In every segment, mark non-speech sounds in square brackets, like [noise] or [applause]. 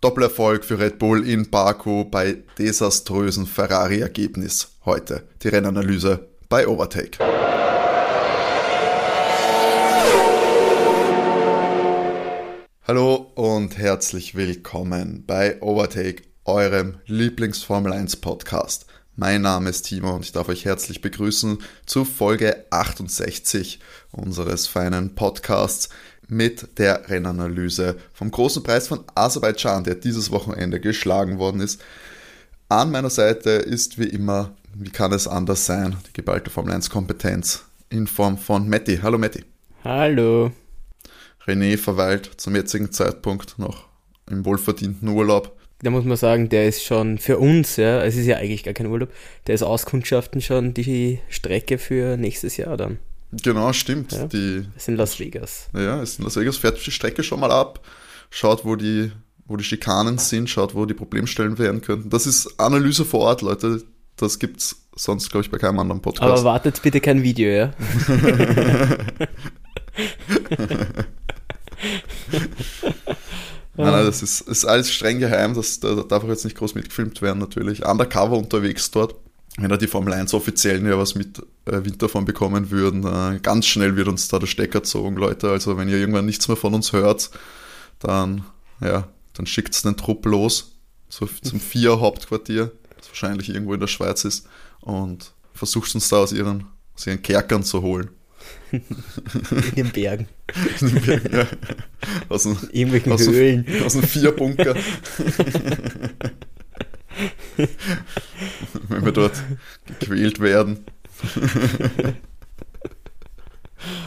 Doppelerfolg für Red Bull in Baku bei desaströsen Ferrari-Ergebnis heute. Die Rennanalyse bei Overtake. Hallo und herzlich willkommen bei Overtake, eurem Lieblings-Formel 1 Podcast. Mein Name ist Timo und ich darf euch herzlich begrüßen zu Folge 68 unseres feinen Podcasts mit der Rennanalyse vom großen Preis von Aserbaidschan, der dieses Wochenende geschlagen worden ist. An meiner Seite ist wie immer, wie kann es anders sein, die geballte Formel 1 Kompetenz in Form von Matti. Hallo Matti. Hallo. René verweilt zum jetzigen Zeitpunkt noch im wohlverdienten Urlaub da muss man sagen, der ist schon für uns, ja, es ist ja eigentlich gar kein Urlaub, der ist Auskundschaften schon die Strecke für nächstes Jahr dann. Genau, stimmt. Ja, die, ist in Las Vegas. Ja, ist in Las Vegas, fährt die Strecke schon mal ab, schaut, wo die, wo die Schikanen sind, schaut, wo die Problemstellen werden könnten. Das ist Analyse vor Ort, Leute. Das gibt's sonst, glaube ich, bei keinem anderen Podcast. Aber wartet bitte kein Video, ja? [laughs] [laughs] Nein, nein, das ist, ist alles streng geheim, das, da darf auch jetzt nicht groß mitgefilmt werden natürlich. Undercover unterwegs dort. Wenn da die Formel 1 Offiziellen ja was mit äh, davon bekommen würden, äh, ganz schnell wird uns da der Stecker gezogen, Leute. Also wenn ihr irgendwann nichts mehr von uns hört, dann, ja, dann schickt's den Trupp los so, zum [laughs] Vier Hauptquartier, das wahrscheinlich irgendwo in der Schweiz ist, und versucht uns da aus ihren, aus ihren Kerkern zu holen. In den Bergen. In den Bergen, ja. Aus den, Irgendwelchen aus Höhlen. Dem, aus dem Vierbunker. Wenn wir dort gequält werden.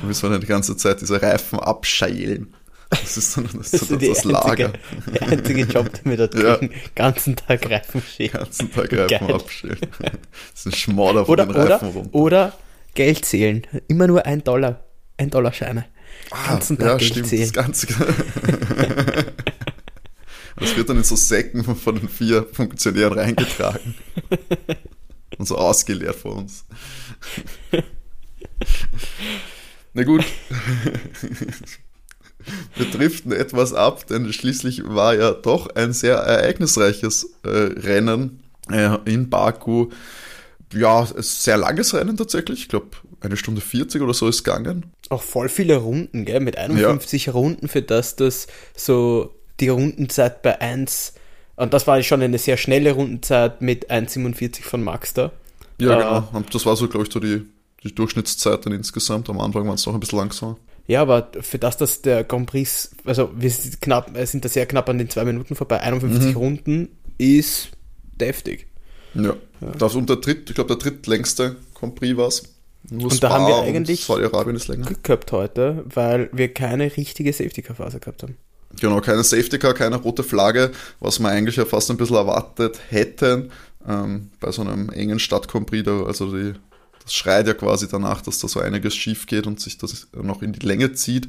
müssen wir dann die ganze Zeit diese Reifen abscheilen. Das ist dann das, das, ist das Lager. Der einzige Job, den wir da tun. Ja. ganzen Tag Reifen schälen. ganzen Tag Reifen Geil. abschälen. Das ist ein Schmorder von oder, den Reifen oder, rum. Oder Geld zählen. Immer nur ein Dollar. Ein Dollar Scheine. Ah, ganzen Tag ja, Geld stimmt, zählen. Das, Ganze, [laughs] das wird dann in so Säcken von den vier Funktionären reingetragen. Und so ausgeleert vor uns. Na gut. Wir driften etwas ab, denn schließlich war ja doch ein sehr ereignisreiches äh, Rennen äh, in Baku ja, ein sehr langes Rennen tatsächlich. Ich glaube, eine Stunde 40 oder so ist gegangen. Auch voll viele Runden, gell? Mit 51 ja. Runden für das, dass so die Rundenzeit bei 1, und das war schon eine sehr schnelle Rundenzeit mit 1,47 von Max da. Ja, äh, genau. Und das war so, glaube ich, so die, die Durchschnittszeit dann insgesamt. Am Anfang waren es noch ein bisschen langsamer. Ja, aber für das, dass der Grand Prix, also wir sind, knapp, sind da sehr knapp an den zwei Minuten vorbei, 51 mhm. Runden ist deftig. Ja. ja. Das und der dritt, ich glaube, der drittlängste Grand Prix war es. Und da haben wir eigentlich Saudi-Arabien ist länger. Glück gehabt heute, weil wir keine richtige Safety-Car-Phase gehabt haben. Genau, keine Safety-Car, keine rote Flagge, was wir eigentlich ja fast ein bisschen erwartet hätten ähm, bei so einem engen Stadt-Grand Prix. Also die, das schreit ja quasi danach, dass da so einiges schief geht und sich das noch in die Länge zieht.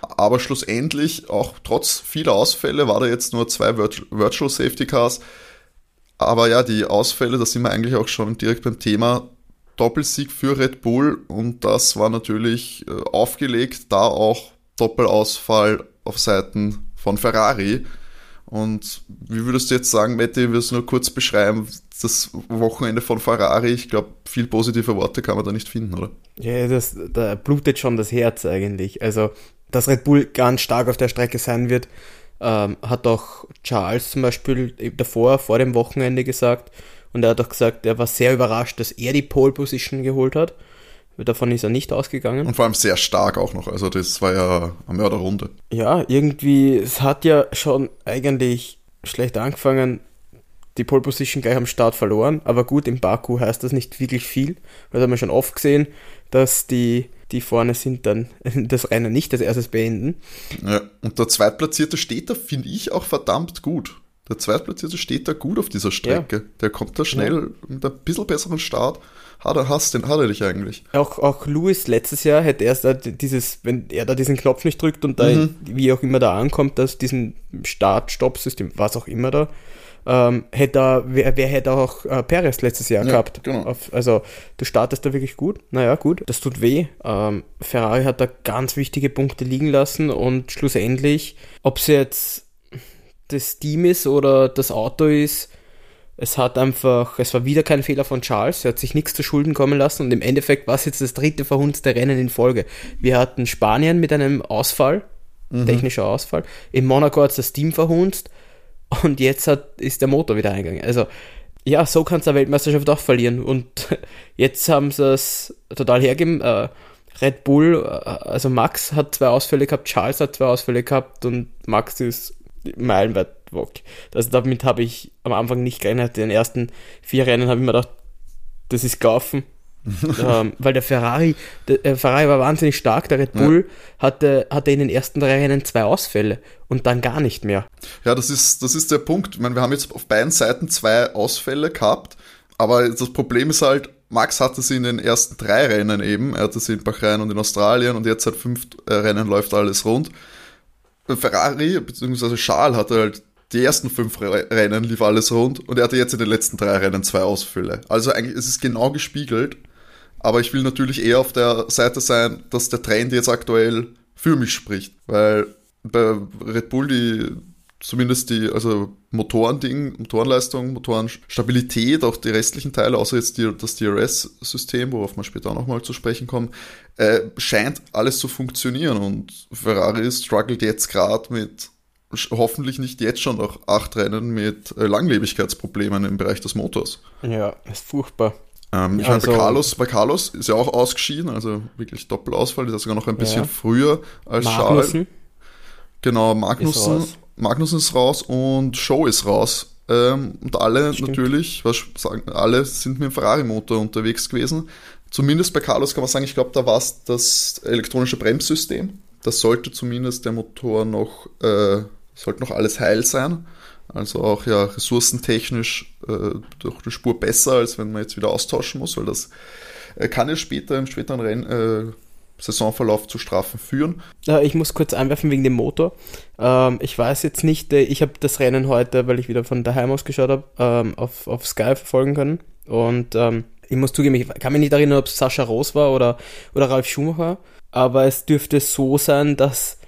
Aber schlussendlich, auch trotz vieler Ausfälle, war da jetzt nur zwei Virtual Safety Cars. Aber ja, die Ausfälle, da sind wir eigentlich auch schon direkt beim Thema. Doppelsieg für Red Bull und das war natürlich äh, aufgelegt, da auch Doppelausfall auf Seiten von Ferrari. Und wie würdest du jetzt sagen, Matti, wirst du nur kurz beschreiben, das Wochenende von Ferrari? Ich glaube, viel positive Worte kann man da nicht finden, oder? Ja, das, da blutet schon das Herz eigentlich. Also, dass Red Bull ganz stark auf der Strecke sein wird, ähm, hat auch Charles zum Beispiel davor, vor dem Wochenende gesagt. Und er hat auch gesagt, er war sehr überrascht, dass er die Pole Position geholt hat. Davon ist er nicht ausgegangen. Und vor allem sehr stark auch noch. Also das war ja eine Mörderrunde. Ja, irgendwie, es hat ja schon eigentlich schlecht angefangen. Die Pole Position gleich am Start verloren. Aber gut, im Baku heißt das nicht wirklich viel. Das haben wir schon oft gesehen, dass die die vorne sind, dann [laughs] das Rennen nicht als erstes beenden. Ja, und der Zweitplatzierte steht da, finde ich, auch verdammt gut. Der Zweitplatzierte steht da gut auf dieser Strecke. Ja. Der kommt da schnell ja. mit ein bisschen besseren Start. Hat er, hast den, hat er dich eigentlich. Auch, auch Lewis letztes Jahr hätte erst dieses, wenn er da diesen Knopf nicht drückt und da, mhm. wie auch immer da ankommt, dass diesen Start-Stopp-System, was auch immer da, ähm, hätte wer, wer hätte auch äh, Perez letztes Jahr ja, gehabt. Genau. Auf, also du startest da wirklich gut. Naja, gut, das tut weh. Ähm, Ferrari hat da ganz wichtige Punkte liegen lassen und schlussendlich, ob sie jetzt das Team ist oder das Auto ist. Es hat einfach, es war wieder kein Fehler von Charles, er hat sich nichts zu Schulden kommen lassen und im Endeffekt war es jetzt das dritte verhunzte Rennen in Folge. Wir hatten Spanien mit einem Ausfall, mhm. technischer Ausfall, in Monaco hat es das Team verhunzt und jetzt hat, ist der Motor wieder eingegangen. Also ja, so kannst du eine Weltmeisterschaft auch verlieren. Und [laughs] jetzt haben sie es total hergegeben. Äh, Red Bull, äh, also Max hat zwei Ausfälle gehabt, Charles hat zwei Ausfälle gehabt und Max ist meilenweit weg. Also damit habe ich am Anfang nicht gerechnet. Den ersten vier Rennen habe ich mir gedacht, das ist gelaufen. [laughs] ähm, weil der Ferrari, der äh, Ferrari war wahnsinnig stark, der Red Bull ja. hatte, hatte in den ersten drei Rennen zwei Ausfälle und dann gar nicht mehr. Ja, das ist, das ist der Punkt. Ich meine, wir haben jetzt auf beiden Seiten zwei Ausfälle gehabt, aber das Problem ist halt, Max hatte sie in den ersten drei Rennen eben, er hatte sie in Bahrain und in Australien und jetzt seit fünf äh, Rennen läuft alles rund. Ferrari, beziehungsweise Charles hatte halt die ersten fünf Rennen lief alles rund und er hatte jetzt in den letzten drei Rennen zwei Ausfälle. Also eigentlich ist es genau gespiegelt, aber ich will natürlich eher auf der Seite sein, dass der Trend jetzt aktuell für mich spricht, weil bei Red Bull die zumindest die, also Motorending, Motorenleistung, Motorenstabilität, auch die restlichen Teile, außer jetzt die, das DRS-System, worauf wir später auch nochmal zu sprechen kommen, äh, scheint alles zu funktionieren und Ferrari struggelt jetzt gerade mit hoffentlich nicht jetzt schon noch acht Rennen mit äh, Langlebigkeitsproblemen im Bereich des Motors. Ja, ist furchtbar. Ähm, ich also, meine, bei Carlos, bei Carlos ist ja auch ausgeschieden, also wirklich Doppelausfall, ist ja sogar noch ein bisschen ja. früher als Magnussen. Charles. Genau, Magnussen, ist Magnussen ist raus und Show ist raus. Ähm, und alle Stimmt. natürlich, was sagen, alle sind mit dem Ferrari-Motor unterwegs gewesen. Zumindest bei Carlos kann man sagen, ich glaube, da war es das elektronische Bremssystem. Das sollte zumindest der Motor noch, äh, sollte noch alles heil sein. Also auch ja ressourcentechnisch äh, durch die Spur besser, als wenn man jetzt wieder austauschen muss, weil das äh, kann ja später im späteren Renn, äh, Saisonverlauf zu Strafen führen. Ich muss kurz einwerfen wegen dem Motor. Ähm, ich weiß jetzt nicht, äh, ich habe das Rennen heute, weil ich wieder von daheim aus geschaut habe, ähm, auf, auf Sky verfolgen können. Und ähm, ich muss zugeben, ich kann mich nicht erinnern, ob es Sascha Roos war oder, oder Ralf Schumacher, aber es dürfte so sein, dass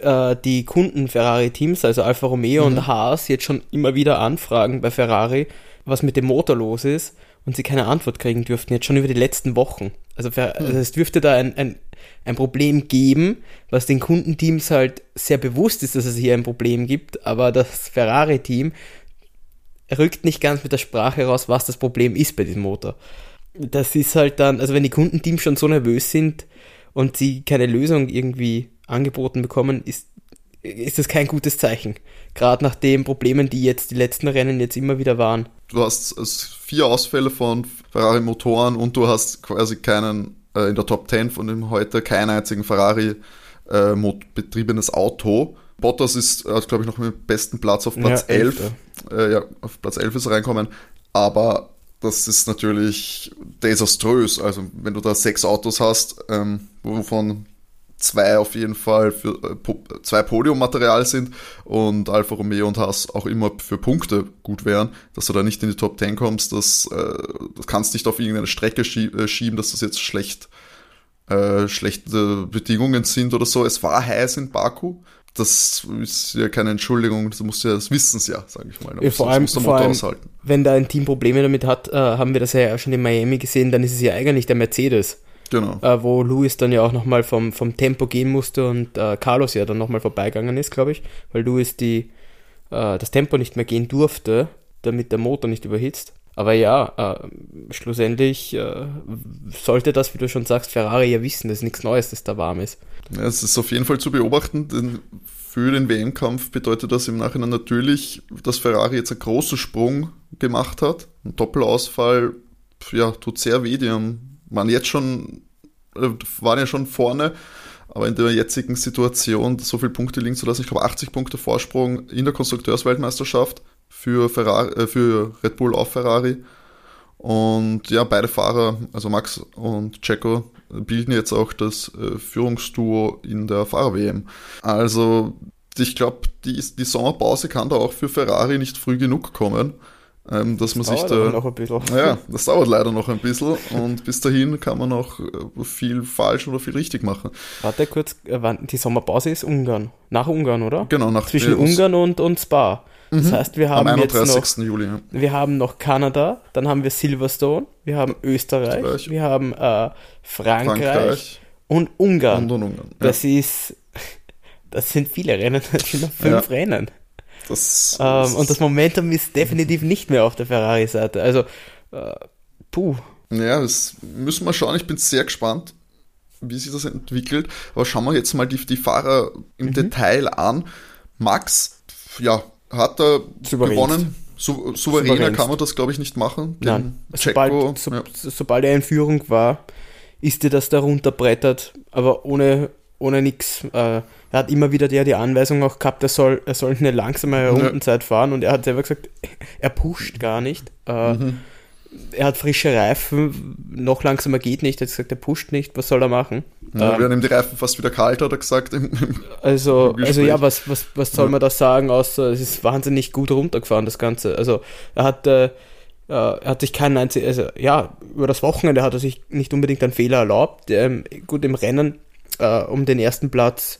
äh, die Kunden Ferrari-Teams, also Alfa Romeo mhm. und Haas, jetzt schon immer wieder anfragen bei Ferrari, was mit dem Motor los ist und sie keine Antwort kriegen dürften, jetzt schon über die letzten Wochen. Also, für, also es dürfte da ein, ein, ein Problem geben, was den Kundenteams halt sehr bewusst ist, dass es hier ein Problem gibt, aber das Ferrari-Team rückt nicht ganz mit der Sprache raus, was das Problem ist bei diesem Motor. Das ist halt dann, also wenn die Kundenteams schon so nervös sind und sie keine Lösung irgendwie angeboten bekommen, ist, ist das kein gutes Zeichen. Gerade nach den Problemen, die jetzt die letzten Rennen jetzt immer wieder waren du hast vier Ausfälle von Ferrari Motoren und du hast quasi keinen äh, in der Top 10 von dem heute keinen einzigen Ferrari äh, betriebenes Auto. Bottas ist, hat glaube ich noch mit dem besten Platz auf Platz ja, 11. 11 äh, ja, auf Platz 11 ist er reinkommen. Aber das ist natürlich desaströs. Also wenn du da sechs Autos hast, ähm, wovon zwei auf jeden Fall für äh, zwei Podiummaterial sind und Alfa Romeo und Haas auch immer für Punkte gut wären, dass du da nicht in die Top 10 kommst, das, äh, das kannst nicht auf irgendeine Strecke äh, schieben, dass das jetzt schlecht äh, schlechte Bedingungen sind oder so. Es war heiß in Baku. Das ist ja keine Entschuldigung, das muss ja, das wissen sie ja, sage ich mal. Ja, vor allem, vor allem wenn da ein Team Probleme damit hat, äh, haben wir das ja schon in Miami gesehen, dann ist es ja eigentlich der Mercedes Genau. Äh, wo Luis dann ja auch nochmal vom, vom Tempo gehen musste und äh, Carlos ja dann nochmal vorbeigegangen ist, glaube ich, weil Luis die, äh, das Tempo nicht mehr gehen durfte, damit der Motor nicht überhitzt. Aber ja, äh, schlussendlich äh, sollte das, wie du schon sagst, Ferrari ja wissen, dass nichts Neues, dass da warm ist. Ja, es ist auf jeden Fall zu beobachten, denn für den WM-Kampf bedeutet das im Nachhinein natürlich, dass Ferrari jetzt einen großen Sprung gemacht hat. Ein Doppelausfall, ja, tut sehr weh. Die haben waren jetzt schon, äh, waren ja schon vorne, aber in der jetzigen Situation so viele Punkte liegen zu lassen, ich glaube 80 Punkte Vorsprung in der Konstrukteursweltmeisterschaft für, Ferrari, äh, für Red Bull auf Ferrari. Und ja, beide Fahrer, also Max und Checo, bilden jetzt auch das äh, Führungsduo in der Fahrer-WM. Also ich glaube, die, die Sommerpause kann da auch für Ferrari nicht früh genug kommen. Ähm, dass man Dauert sich da. noch ein bisschen. [laughs] Ja, das dauert leider noch ein bisschen und bis dahin kann man noch äh, viel falsch oder viel richtig machen. Warte kurz, äh, wann- die Sommerpause ist Ungarn. nach Ungarn, oder? Genau, nach Zwischen der- Ungarn und, und Spa. Das heißt, wir am haben jetzt 31. noch, Juli. Ja. wir haben noch Kanada, dann haben wir Silverstone, wir haben Österreich, Österreich. wir haben äh, Frankreich, Frankreich und Ungarn. und, und Ungarn. Ja, Das ist, [laughs] das sind viele Rennen, [laughs] das sind noch fünf Ja. Rennen. Das, Ähm, und das Momentum ist definitiv nicht mehr auf der Ferrari-Seite. Also, äh, puh. Ja, das müssen wir schauen. Ich bin sehr gespannt, wie sich das entwickelt. Aber schauen wir jetzt mal die, die Fahrer Mhm. im Detail an. Max, ja, hat er Souveränst. gewonnen. Sou souveräner Souveränst. kann man das, glaube ich, nicht machen. Den Nein, Checo, sobald, so, ja. sobald er in Führung war, ist dir das da runterbrettert, aber ohne, ohne nichts. Äh, er hat immer wieder die, die Anweisung auch gehabt, er soll, er soll eine langsamere Rundenzeit fahren und er hat selber gesagt, er pusht gar nicht. Äh, Mhm. Er hat frische Reifen, noch langsamer geht nicht, er hat gesagt, er pusht nicht, was soll er machen? Ja, Ähm, werden ihm die Reifen fast wieder kalt, hat er gesagt. Im, im, Also, Im also ja, was, was, was soll Ja. man da sagen, außer es ist wahnsinnig gut runtergefahren, das Ganze. Also er hat, äh, äh, er hat sich keinen einzigen, also ja, über das Wochenende hat er sich nicht unbedingt einen Fehler erlaubt. Ähm, gut, im Rennen äh, um den ersten Platz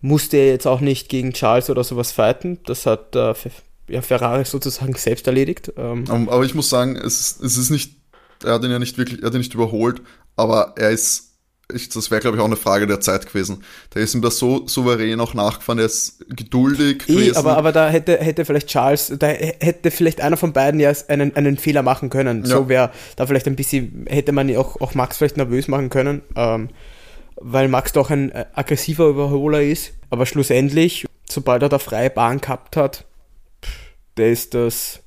musste er jetzt auch nicht gegen Charles oder sowas fighten. Das hat äh, ja, Ferrari sozusagen [laughs] selbst erledigt. Ähm, aber ich muss sagen, es, ist- es ist nicht, er hat ihn ja nicht wirklich, er hat ihn nicht überholt, aber er ist, ich, das wäre glaube ich auch eine Frage der Zeit gewesen. Der ist ihm da so souverän auch nachgefahren, er ist geduldig Eh, gewesen. aber, aber da hätte, hätte vielleicht Charles, da hätte vielleicht einer von beiden ja einen, einen Fehler machen können. Ja. So wäre da vielleicht ein bisschen, hätte man ja auch, auch Max vielleicht nervös machen können, ähm, weil Max doch ein äh, aggressiver Überholer ist. Aber schlussendlich, sobald er da freie Bahn gehabt hat, der ist das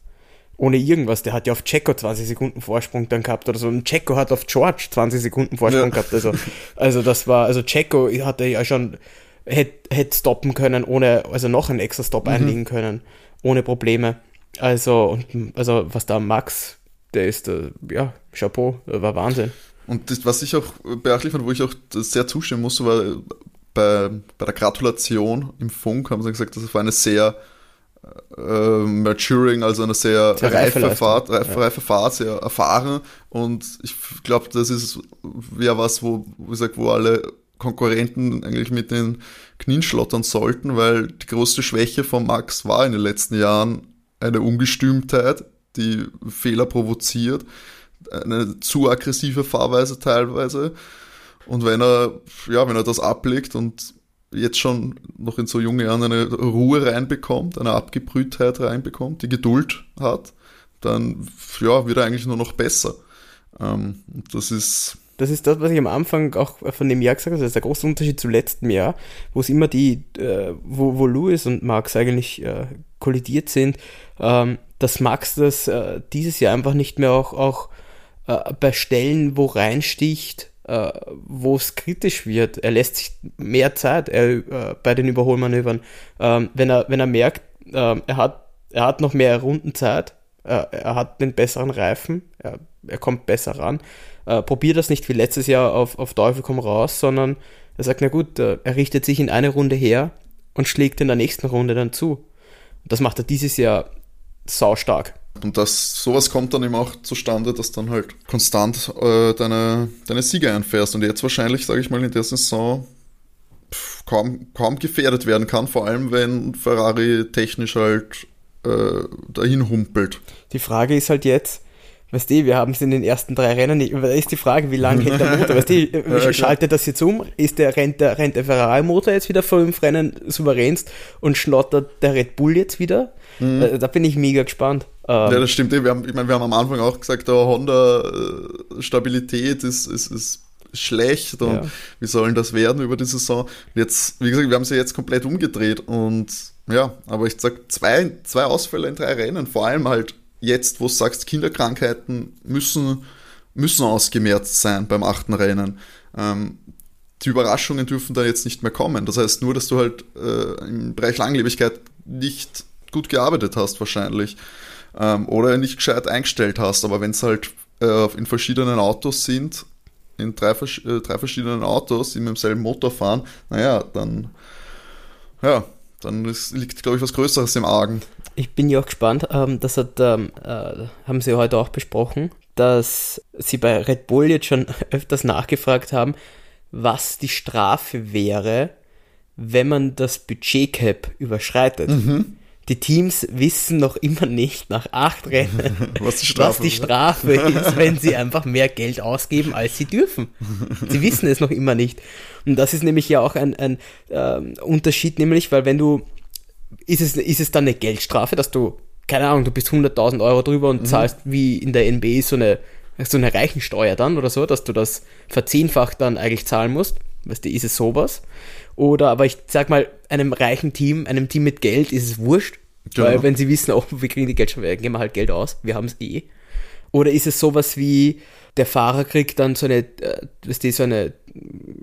ohne irgendwas. Der hat ja auf Checo 20 Sekunden Vorsprung dann gehabt oder so. Und Checo hat auf George 20 Sekunden Vorsprung Ja. gehabt. Also, also das war, also Checo hatte ja schon, hätte hätte stoppen können, ohne, also noch einen extra Stop einlegen können, ohne Probleme. Also, und, also was da Max, der ist, äh, ja, Chapeau, war Wahnsinn. Und das, was ich auch beachtlich fand, wo ich auch sehr zustimmen musste, war bei, bei der Gratulation im Funk haben sie gesagt, das war eine sehr äh, maturing, also eine sehr, Sehr reife reife, Fahrt, reife, ja. reife Fahrt, sehr erfahren. Und ich glaube, das ist wäre was, wo, wie gesagt, wo alle Konkurrenten eigentlich mit den Knien schlottern sollten, weil die größte Schwäche von Max war in den letzten Jahren eine Ungestümtheit, die Fehler provoziert, eine zu aggressive Fahrweise teilweise. Und wenn er, ja, wenn er das ablegt und jetzt schon noch in so jungen Jahren eine Ruhe reinbekommt, eine Abgebrühtheit reinbekommt, die Geduld hat, dann ja, wird er eigentlich nur noch besser. Ähm, das ist Das ist das, was ich am Anfang auch von dem Jahr gesagt habe. Das ist der große Unterschied zu letztem Jahr, wo es immer die, äh, wo, wo Lewis und Max eigentlich äh, kollidiert sind, ähm, dass Max das äh, dieses Jahr einfach nicht mehr auch, auch äh, bei Stellen, wo reinsticht, äh, wo es kritisch wird. Er lässt sich mehr Zeit er, äh, bei den Überholmanövern. Ähm, wenn, er, wenn er merkt, ähm, er, hat, er hat noch mehr Rundenzeit, äh, er hat den besseren Reifen, er, er kommt besser ran. Äh, probiert das nicht wie letztes Jahr auf, auf Teufel komm raus, sondern er sagt, na gut, äh, er richtet sich in eine Runde her und schlägt in der nächsten Runde dann zu. Das macht er dieses Jahr saustark. Und das, sowas kommt dann eben auch zustande, dass dann halt konstant äh, deine, deine Siege einfährst und jetzt wahrscheinlich, sage ich mal, in der Saison pff, kaum, kaum gefährdet werden kann, vor allem wenn Ferrari technisch halt äh, dahin humpelt. Die Frage ist halt jetzt, weißt du, wir haben es in den ersten drei Rennen nicht, da ist die Frage, wie lange hält der [laughs] Motor, weißt du, klar. schaltet das jetzt um, ist der, rennt der, rennt der Ferrari-Motor jetzt wieder fünf Rennen souveränst und schlottert der Red Bull jetzt wieder? Äh, Da bin ich mega gespannt. Ähm, Ja, das stimmt. Wir haben, ich meine, wir haben am Anfang auch gesagt, der Honda-Stabilität ist, ist, ist schlecht und Ja. wie sollen das werden über die Saison? Jetzt, wie gesagt, wir haben sie jetzt komplett umgedreht und ja, aber ich sag, zwei, zwei Ausfälle in drei Rennen, vor allem halt jetzt, wo du sagst, Kinderkrankheiten müssen, müssen ausgemerzt sein beim achten Rennen. Ähm, die Überraschungen dürfen da jetzt nicht mehr kommen. Das heißt nur, dass du halt äh, im Bereich Langlebigkeit nicht gut gearbeitet hast wahrscheinlich ähm, oder nicht gescheit eingestellt hast. Aber wenn es halt äh, in verschiedenen Autos sind, in drei, äh, drei verschiedenen Autos, die mit demselben Motor fahren, naja, dann, ja, dann ist, liegt, glaube ich, was Größeres im Argen. Ich bin ja auch gespannt, ähm, das hat, ähm, äh, haben sie heute auch besprochen, dass sie bei Red Bull jetzt schon [laughs] öfters nachgefragt haben, was die Strafe wäre, wenn man das Budget-Cap überschreitet. Mhm. Die Teams wissen noch immer nicht nach acht Rennen, [laughs] Was die Strafe was die Strafe [laughs] ist, wenn sie einfach mehr Geld ausgeben, als sie dürfen. Sie wissen es noch immer nicht. Und das ist nämlich ja auch ein, ein ähm, Unterschied, nämlich, weil wenn du, ist es, ist es dann eine Geldstrafe, dass du, keine Ahnung, du bist 100.000 Euro drüber und zahlst wie in der NBA so eine, so eine Reichensteuer dann oder so, dass du das verzehnfacht dann eigentlich zahlen musst. Weißt du, ist es sowas? Oder, aber ich sag mal, einem reichen Team, einem Team mit Geld ist es wurscht. Genau. Weil wenn sie wissen, oh, wir kriegen die Geldstrafe, geben wir halt Geld aus, wir haben es eh. Oder ist es sowas wie, der Fahrer kriegt dann so eine, äh, du, so eine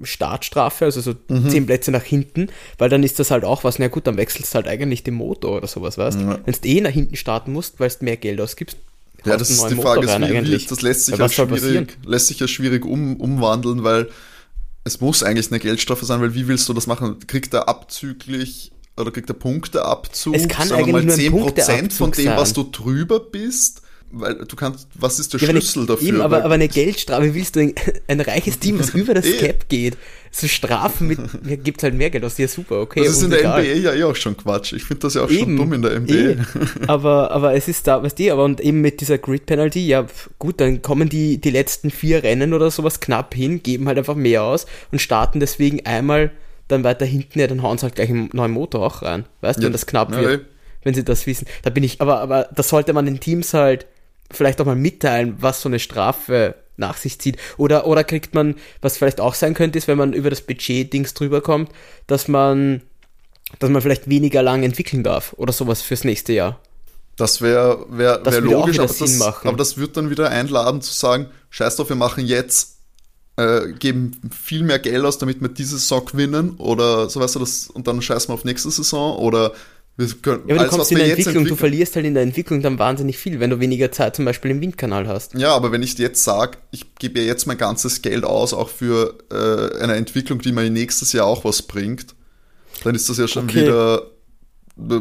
Startstrafe, also so Mhm. zehn Plätze nach hinten, weil dann ist das halt auch was, na gut, dann wechselst du halt eigentlich den Motor oder sowas, weißt Ja. Wenn du eh nach hinten starten musst, weil du mehr Geld ausgibst, Ja, das ist die Frage, ist, wie, das lässt sich ja schwierig, lässt sich ja schwierig um, umwandeln, weil es muss eigentlich eine Geldstrafe sein, weil wie willst du das machen? Kriegt er abzüglich oder kriegt er Punkteabzug? Es kann sagen wir mal eigentlich nur ein 10% von dem, was sein. du drüber bist? Weil du kannst, was ist der Ja, Schlüssel eine, dafür? Eben, aber, aber eine Geldstrafe willst du ein, ein reiches Team, das [laughs] über das Eh. Cap geht, so strafen mit, ja, gibt halt mehr Geld aus, ja super, okay. das ist in der egal. NBA ja eh auch schon Quatsch. Ich finde das ja auch schon Eben, dumm in der NBA. eh. [laughs] aber, aber es ist da, weißt du, aber und eben mit dieser Grid Penalty, ja, gut, dann kommen die, die letzten vier Rennen oder sowas knapp hin, geben halt einfach mehr aus und starten deswegen einmal dann weiter hinten, ja, dann hauen sie halt gleich einen neuen Motor auch rein. Weißt du, Ja, wenn das knapp ja, wird, eh. wenn sie das wissen. Da bin ich, aber, aber das sollte man den Teams halt vielleicht auch mal mitteilen, was so eine Strafe nach sich zieht. Oder, oder kriegt man, was vielleicht auch sein könnte, ist, wenn man über das Budget-Dings drüber kommt, dass man, dass man vielleicht weniger lang entwickeln darf oder sowas fürs nächste Jahr. Das wäre wär, wär auch logisch, aber Sinn das, machen. aber das wird dann wieder einladen zu sagen, scheiß drauf, wir machen jetzt, äh, geben viel mehr Geld aus, damit wir diese Saison gewinnen oder so weißt du das und dann scheißen wir auf nächste Saison oder wir können Ja, aber du alles, kommst in der Entwicklung, du verlierst halt in der Entwicklung dann wahnsinnig viel, wenn du weniger Zeit zum Beispiel im Windkanal hast. Ja, aber wenn ich jetzt sage, ich gebe ja jetzt mein ganzes Geld aus, auch für äh, eine Entwicklung, die mir nächstes Jahr auch was bringt, dann ist das ja schon Okay. wieder äh,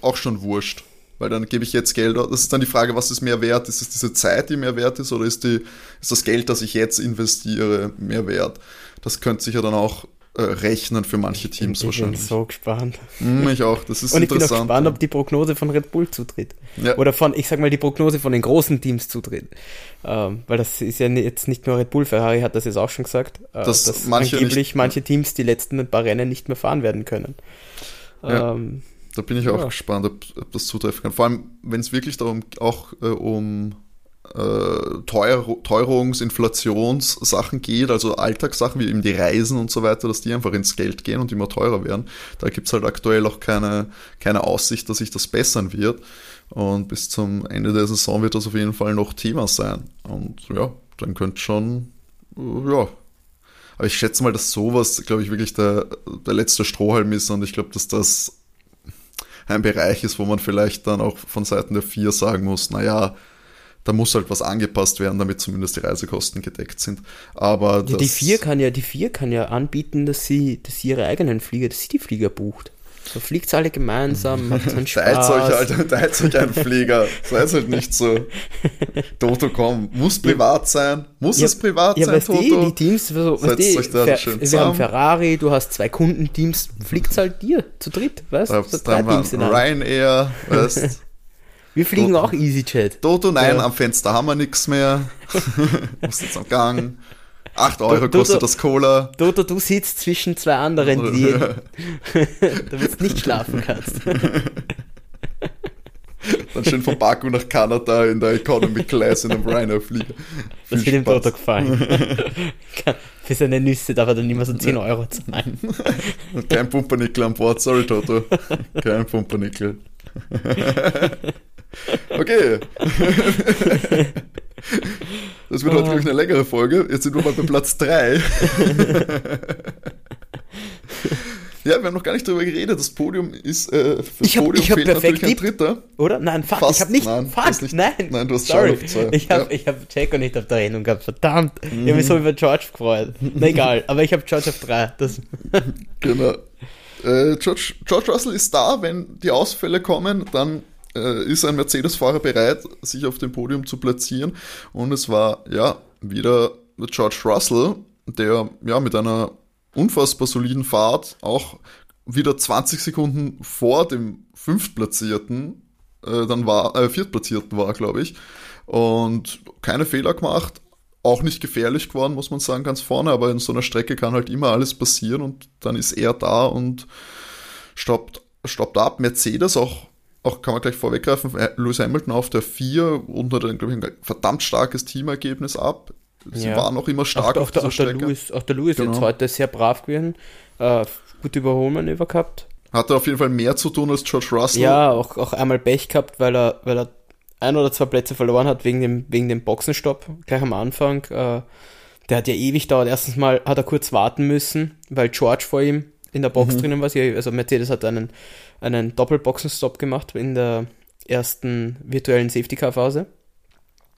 auch schon wurscht. Weil dann gebe ich jetzt Geld aus. Das ist dann die Frage, was ist mehr wert? Ist es diese Zeit, die mehr wert ist, oder ist, die, ist das Geld, das ich jetzt investiere, mehr wert? Das könnte sich ja dann auch äh, rechnen für manche Teams ich bin wahrscheinlich. so gespannt. Hm, ich auch, das ist Und ich bin auch gespannt, ob die Prognose von Red Bull zutritt. Ja. Oder von, ich sag mal, die Prognose von den großen Teams zutritt. Ähm, weil das ist ja ni- jetzt nicht nur Red Bull, Ferrari hat das jetzt auch schon gesagt, äh, Dass dass manche angeblich nicht- manche Teams die letzten ein paar Rennen nicht mehr fahren werden können. Ja. Ähm, Da bin ich auch Ja. gespannt, ob, ob das zutreffen kann. Vor allem, wenn es wirklich darum auch äh, um äh, Teuer, Teuerungs-, Inflationssachen geht, also Alltagssachen wie eben die Reisen und so weiter, dass die einfach ins Geld gehen und immer teurer werden. Da gibt es halt aktuell auch keine, keine Aussicht, dass sich das bessern wird. Und bis zum Ende der Saison wird das auf jeden Fall noch Thema sein. Und ja, dann könnte schon, äh, ja. Aber ich schätze mal, dass sowas, glaube ich, wirklich der, der letzte Strohhalm ist und ich glaube, dass das ein Bereich ist, wo man vielleicht dann auch von Seiten der vier sagen muss, naja, da muss halt was angepasst werden, damit zumindest die Reisekosten gedeckt sind. Aber ja, die vier kann ja, die vier kann ja anbieten, dass sie, dass sie ihre eigenen Flieger, dass sie die Flieger bucht. So fliegt alle gemeinsam, macht so einen Teilt Spaß. euch, Alter, teilt euch einen Flieger. Seid halt nicht so. Toto, komm. Muss privat sein? Muss Ja, es privat ja, sein, weißt Toto? die Teams, so, weißt euch da schön wir zusammen. haben Ferrari, du hast zwei Kundenteams, fliegt's halt dir zu dritt, weißt du? So haben wir in. Ryanair, weißt [laughs] Wir fliegen Toto. auch EasyJet. Toto, nein, Ja. am Fenster haben wir nichts mehr. [laughs] Muss jetzt am Gang. 8 Euro Toto- kostet das Cola. Toto, du sitzt zwischen zwei anderen, [laughs] die, [laughs] damit du nicht schlafen kannst. [laughs] Dann schön von Baku nach Kanada in der Economy Class in einem Ryanair-Flieger. Das Viel wird dem. Toto gefallen. Für seine Nüsse darf er dann immer so 10 Euro zahlen. Und kein Pumpernickel an Bord, sorry Toto. Kein Pumpernickel. okay. Das wird heute, glaube ich, eine längere Folge. Jetzt sind wir mal bei Platz 3. [laughs] Ja, wir haben noch gar nicht darüber geredet. Das Podium ist, äh, für Ich hab- Podium ich hab fehlt perfekt natürlich ein. Dritter. Oder? Nein, fuck, Fast, ich habe nicht, nein, fuck, nicht- nein. nein, du hast Sorry. Auf zwei. Ich habe Ja. ich hab Jack und nicht auf der Rechnung gehabt, verdammt. Ich habe mich so über George gefreut. Na egal, aber ich habe George auf 3. Das, Genau. äh, George, George Russell ist da, wenn die Ausfälle kommen, dann äh, ist ein Mercedes-Fahrer bereit, sich auf dem Podium zu platzieren. Und es war ja wieder George Russell, der ja mit einer unfassbar soliden Fahrt auch wieder 20 Sekunden vor dem Fünftplatzierten äh, dann war, äh, Viertplatzierten war, glaube ich. Und keine Fehler gemacht, auch nicht gefährlich geworden, muss man sagen, ganz vorne, aber in so einer Strecke kann halt immer alles passieren und dann ist er da und stoppt, stoppt ab. Mercedes auch, auch kann man gleich vorweggreifen, äh, Lewis Hamilton auf der 4 und hat, glaube ich, ein verdammt starkes Teamergebnis ab. Sie Ja. waren auch immer stark auch, auf der, auch der. Lewis, auch der Lewis Genau. jetzt heute sehr brav gewesen. Äh, gute Überholmanöver gehabt. Hatte auf jeden Fall mehr zu tun als George Russell. Ja, auch, auch einmal Pech gehabt, weil er, weil er ein oder zwei Plätze verloren hat wegen dem, wegen dem Boxenstopp gleich am Anfang. Äh, der hat ja ewig dauert. Erstens mal hat er kurz warten müssen, weil George vor ihm in der Box drinnen war. Also Mercedes hat einen, einen Doppelboxenstopp gemacht in der ersten virtuellen Safety-Car-Phase.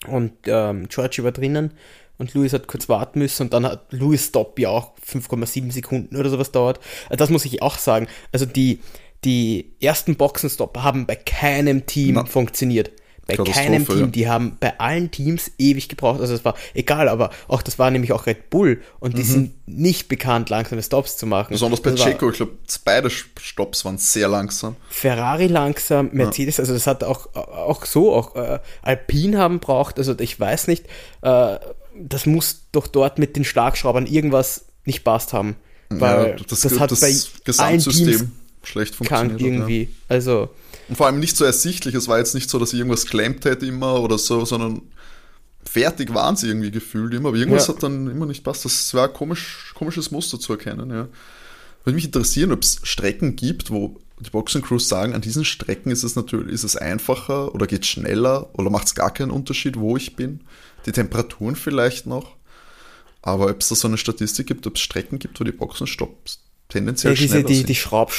Und ähm, George war drinnen und Lewis hat kurz warten müssen und dann hat Lewis Stop ja auch 5,7 Sekunden oder sowas dauert. Also das muss ich auch sagen. Also die, die ersten Boxenstopp haben bei keinem Team Na. funktioniert. Bei keinem Team. ja. Die haben bei allen Teams ewig gebraucht. Also es war egal, aber auch das war nämlich auch Red Bull und die sind nicht bekannt, langsame Stops zu machen. Mhm. Besonders bei Das Checo, ich glaube, beide Stops waren sehr langsam. Ferrari langsam, Mercedes, also das hat auch, auch so, auch äh, Alpine haben braucht, also ich weiß nicht, äh, das muss doch dort mit den Schlagschraubern irgendwas nicht passt haben. Weil Ja, das, hat bei allen Gesamtsystem Teams schlecht krank funktioniert. hat, irgendwie. Also, Und vor allem nicht so ersichtlich. Es war jetzt nicht so, dass sie irgendwas klemmt hätte immer oder so, sondern fertig waren sie irgendwie gefühlt immer. Aber irgendwas Ja. hat dann immer nicht passt. Das war ein komisch, komisches Muster zu erkennen, ja. Würde mich interessieren, ob es Strecken gibt, wo die Boxencrews sagen, an diesen Strecken ist es natürlich, ist es einfacher oder geht schneller oder macht es gar keinen Unterschied, wo ich bin. Die Temperaturen vielleicht noch. Aber ob es da so eine Statistik gibt, ob es Strecken gibt, wo die Boxenstopps tendenziell ja, diese, die, die Schraub,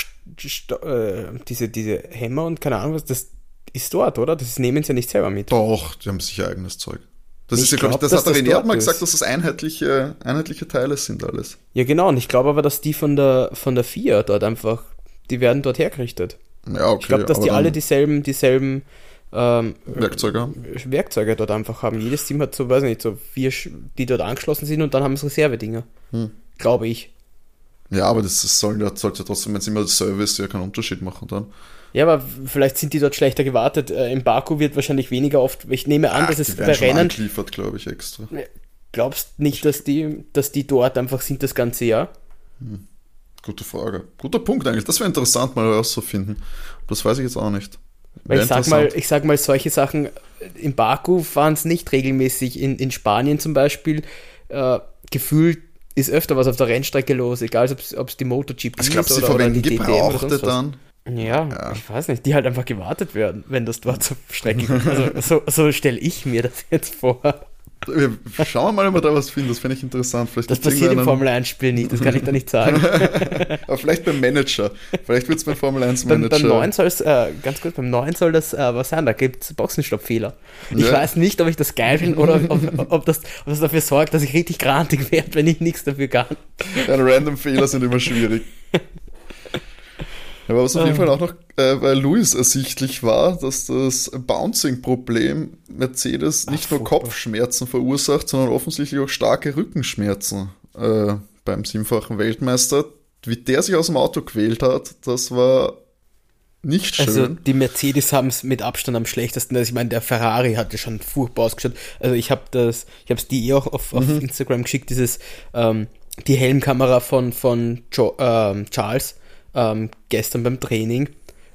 äh, diese, diese Hämmer und keine Ahnung was, das ist dort, oder? Das nehmen sie ja nicht selber mit. Doch, die haben sicher eigenes Zeug. Das Ich ist ja, glaube ich, das hat der René dort mal gesagt, dass das einheitliche, einheitliche Teile sind alles. Ja, genau, und ich glaube aber, dass die von der, von der FIA dort einfach, die werden dort hergerichtet. Ja, okay. Ich glaube, dass die alle dieselben, dieselben ähm, Werkzeuge haben. Werkzeuge dort einfach haben. Jedes Team hat so, weiß nicht, so vier, die dort angeschlossen sind und dann haben es Reservedinger. Hm. Glaube ich. Ja, aber das, das soll, das sollte trotzdem, wenn es immer Service, ja keinen Unterschied machen dann. Ja, aber vielleicht sind die dort schlechter gewartet. Äh, Im Baku wird wahrscheinlich weniger oft. Ich nehme an, dass Ach, es die bei Rennen. angeliefert, glaube ich, extra. Glaubst nicht, dass die, dass die dort einfach sind das ganze Jahr? Gute Frage. Guter Punkt eigentlich. Das wäre interessant, mal herauszufinden. Das weiß ich jetzt auch nicht. Weil ich sag mal, ich sag mal, solche Sachen in Baku fahren es nicht regelmäßig. In, in Spanien zum Beispiel, äh, gefühlt ist öfter was auf der Rennstrecke los, egal ob es die MotoGP Ich ist glaube, sie oder, oder die DTM oder sonst was. dann. Ja, Ja. ich weiß nicht, die halt einfach gewartet werden, wenn das dort zur Strecke kommt. Also so, so stelle ich mir das jetzt vor. Wir schauen wir mal, ob wir da was finden. Das fände ich interessant. Vielleicht Das passiert im irgendeinen- Formel 1-Spiel nicht, das kann ich da nicht sagen. [laughs] Aber vielleicht beim Manager. Vielleicht wird es beim Formel 1 beim, Manager. beim 9 soll es, äh, ganz kurz, beim 9 soll das äh, was sein, da gibt es Boxenstoppfehler. Ich Ja. weiß nicht, ob ich das geil finde oder ob, ob, das, ob das dafür sorgt, dass ich richtig grantig [laughs] werde, wenn ich nichts dafür kann. Ja, random Fehler sind immer schwierig. [laughs] Aber was auf jeden Fall auch noch äh, bei Lewis ersichtlich war, dass das Bouncing-Problem Mercedes nicht nur furchtbar. Kopfschmerzen verursacht, sondern offensichtlich auch starke Rückenschmerzen äh, beim siebenfachen Weltmeister. Wie der sich aus dem Auto quält hat, das war nicht schön. Also die Mercedes haben es mit Abstand am schlechtesten. Also ich meine, der Ferrari hatte schon furchtbar ausgeschaut. Also ich habe das, ich habe es dir eh auch auf, auf Instagram geschickt, dieses ähm, die Helmkamera von von jo ähm, Charles ähm, gestern beim Training.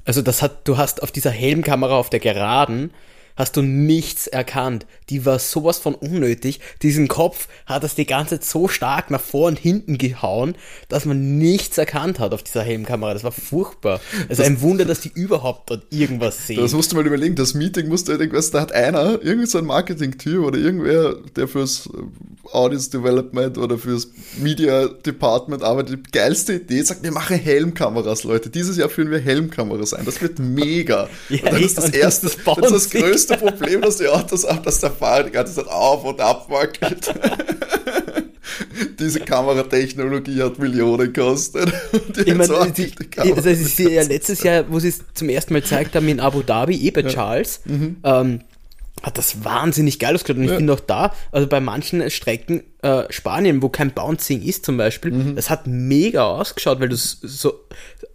Also das hat, du hast auf dieser Helmkamera auf der Geraden hast du nichts erkannt. Die war sowas von unnötig. Diesen Kopf hat es die ganze Zeit so stark nach vor und hinten gehauen, dass man nichts erkannt hat auf dieser Helmkamera. Das war furchtbar. Also ein Wunder, dass die überhaupt dort irgendwas sehen. Das musst du mal überlegen, das Meeting musste irgendwas, da hat einer, irgend so ein Marketing-Typ oder irgendwer, der fürs äh, Audience Development oder fürs Media Department arbeitet, die geilste Idee, sagt, wir machen Helmkameras, Leute. Dieses Jahr führen wir Helmkameras ein. Das wird mega. [laughs] Ja, und dann ist das erste, das das, das sie. Größte Problem, dass die Autos haben, dass der Fahrer die ganze Zeit auf und ab wackelt. Diese Kameratechnologie hat Millionen gekostet. Ich meine, sie, also sie ja letztes Jahr, wo sie es zum ersten Mal gezeigt haben in Abu Dhabi, eh bei ja. Charles, mhm. ähm, hat das wahnsinnig geil ausgeschaut. Und ich ja. finde auch da, also bei manchen Strecken, äh, Spanien, wo kein Bouncing ist zum Beispiel, mhm. das hat mega ausgeschaut, weil du so,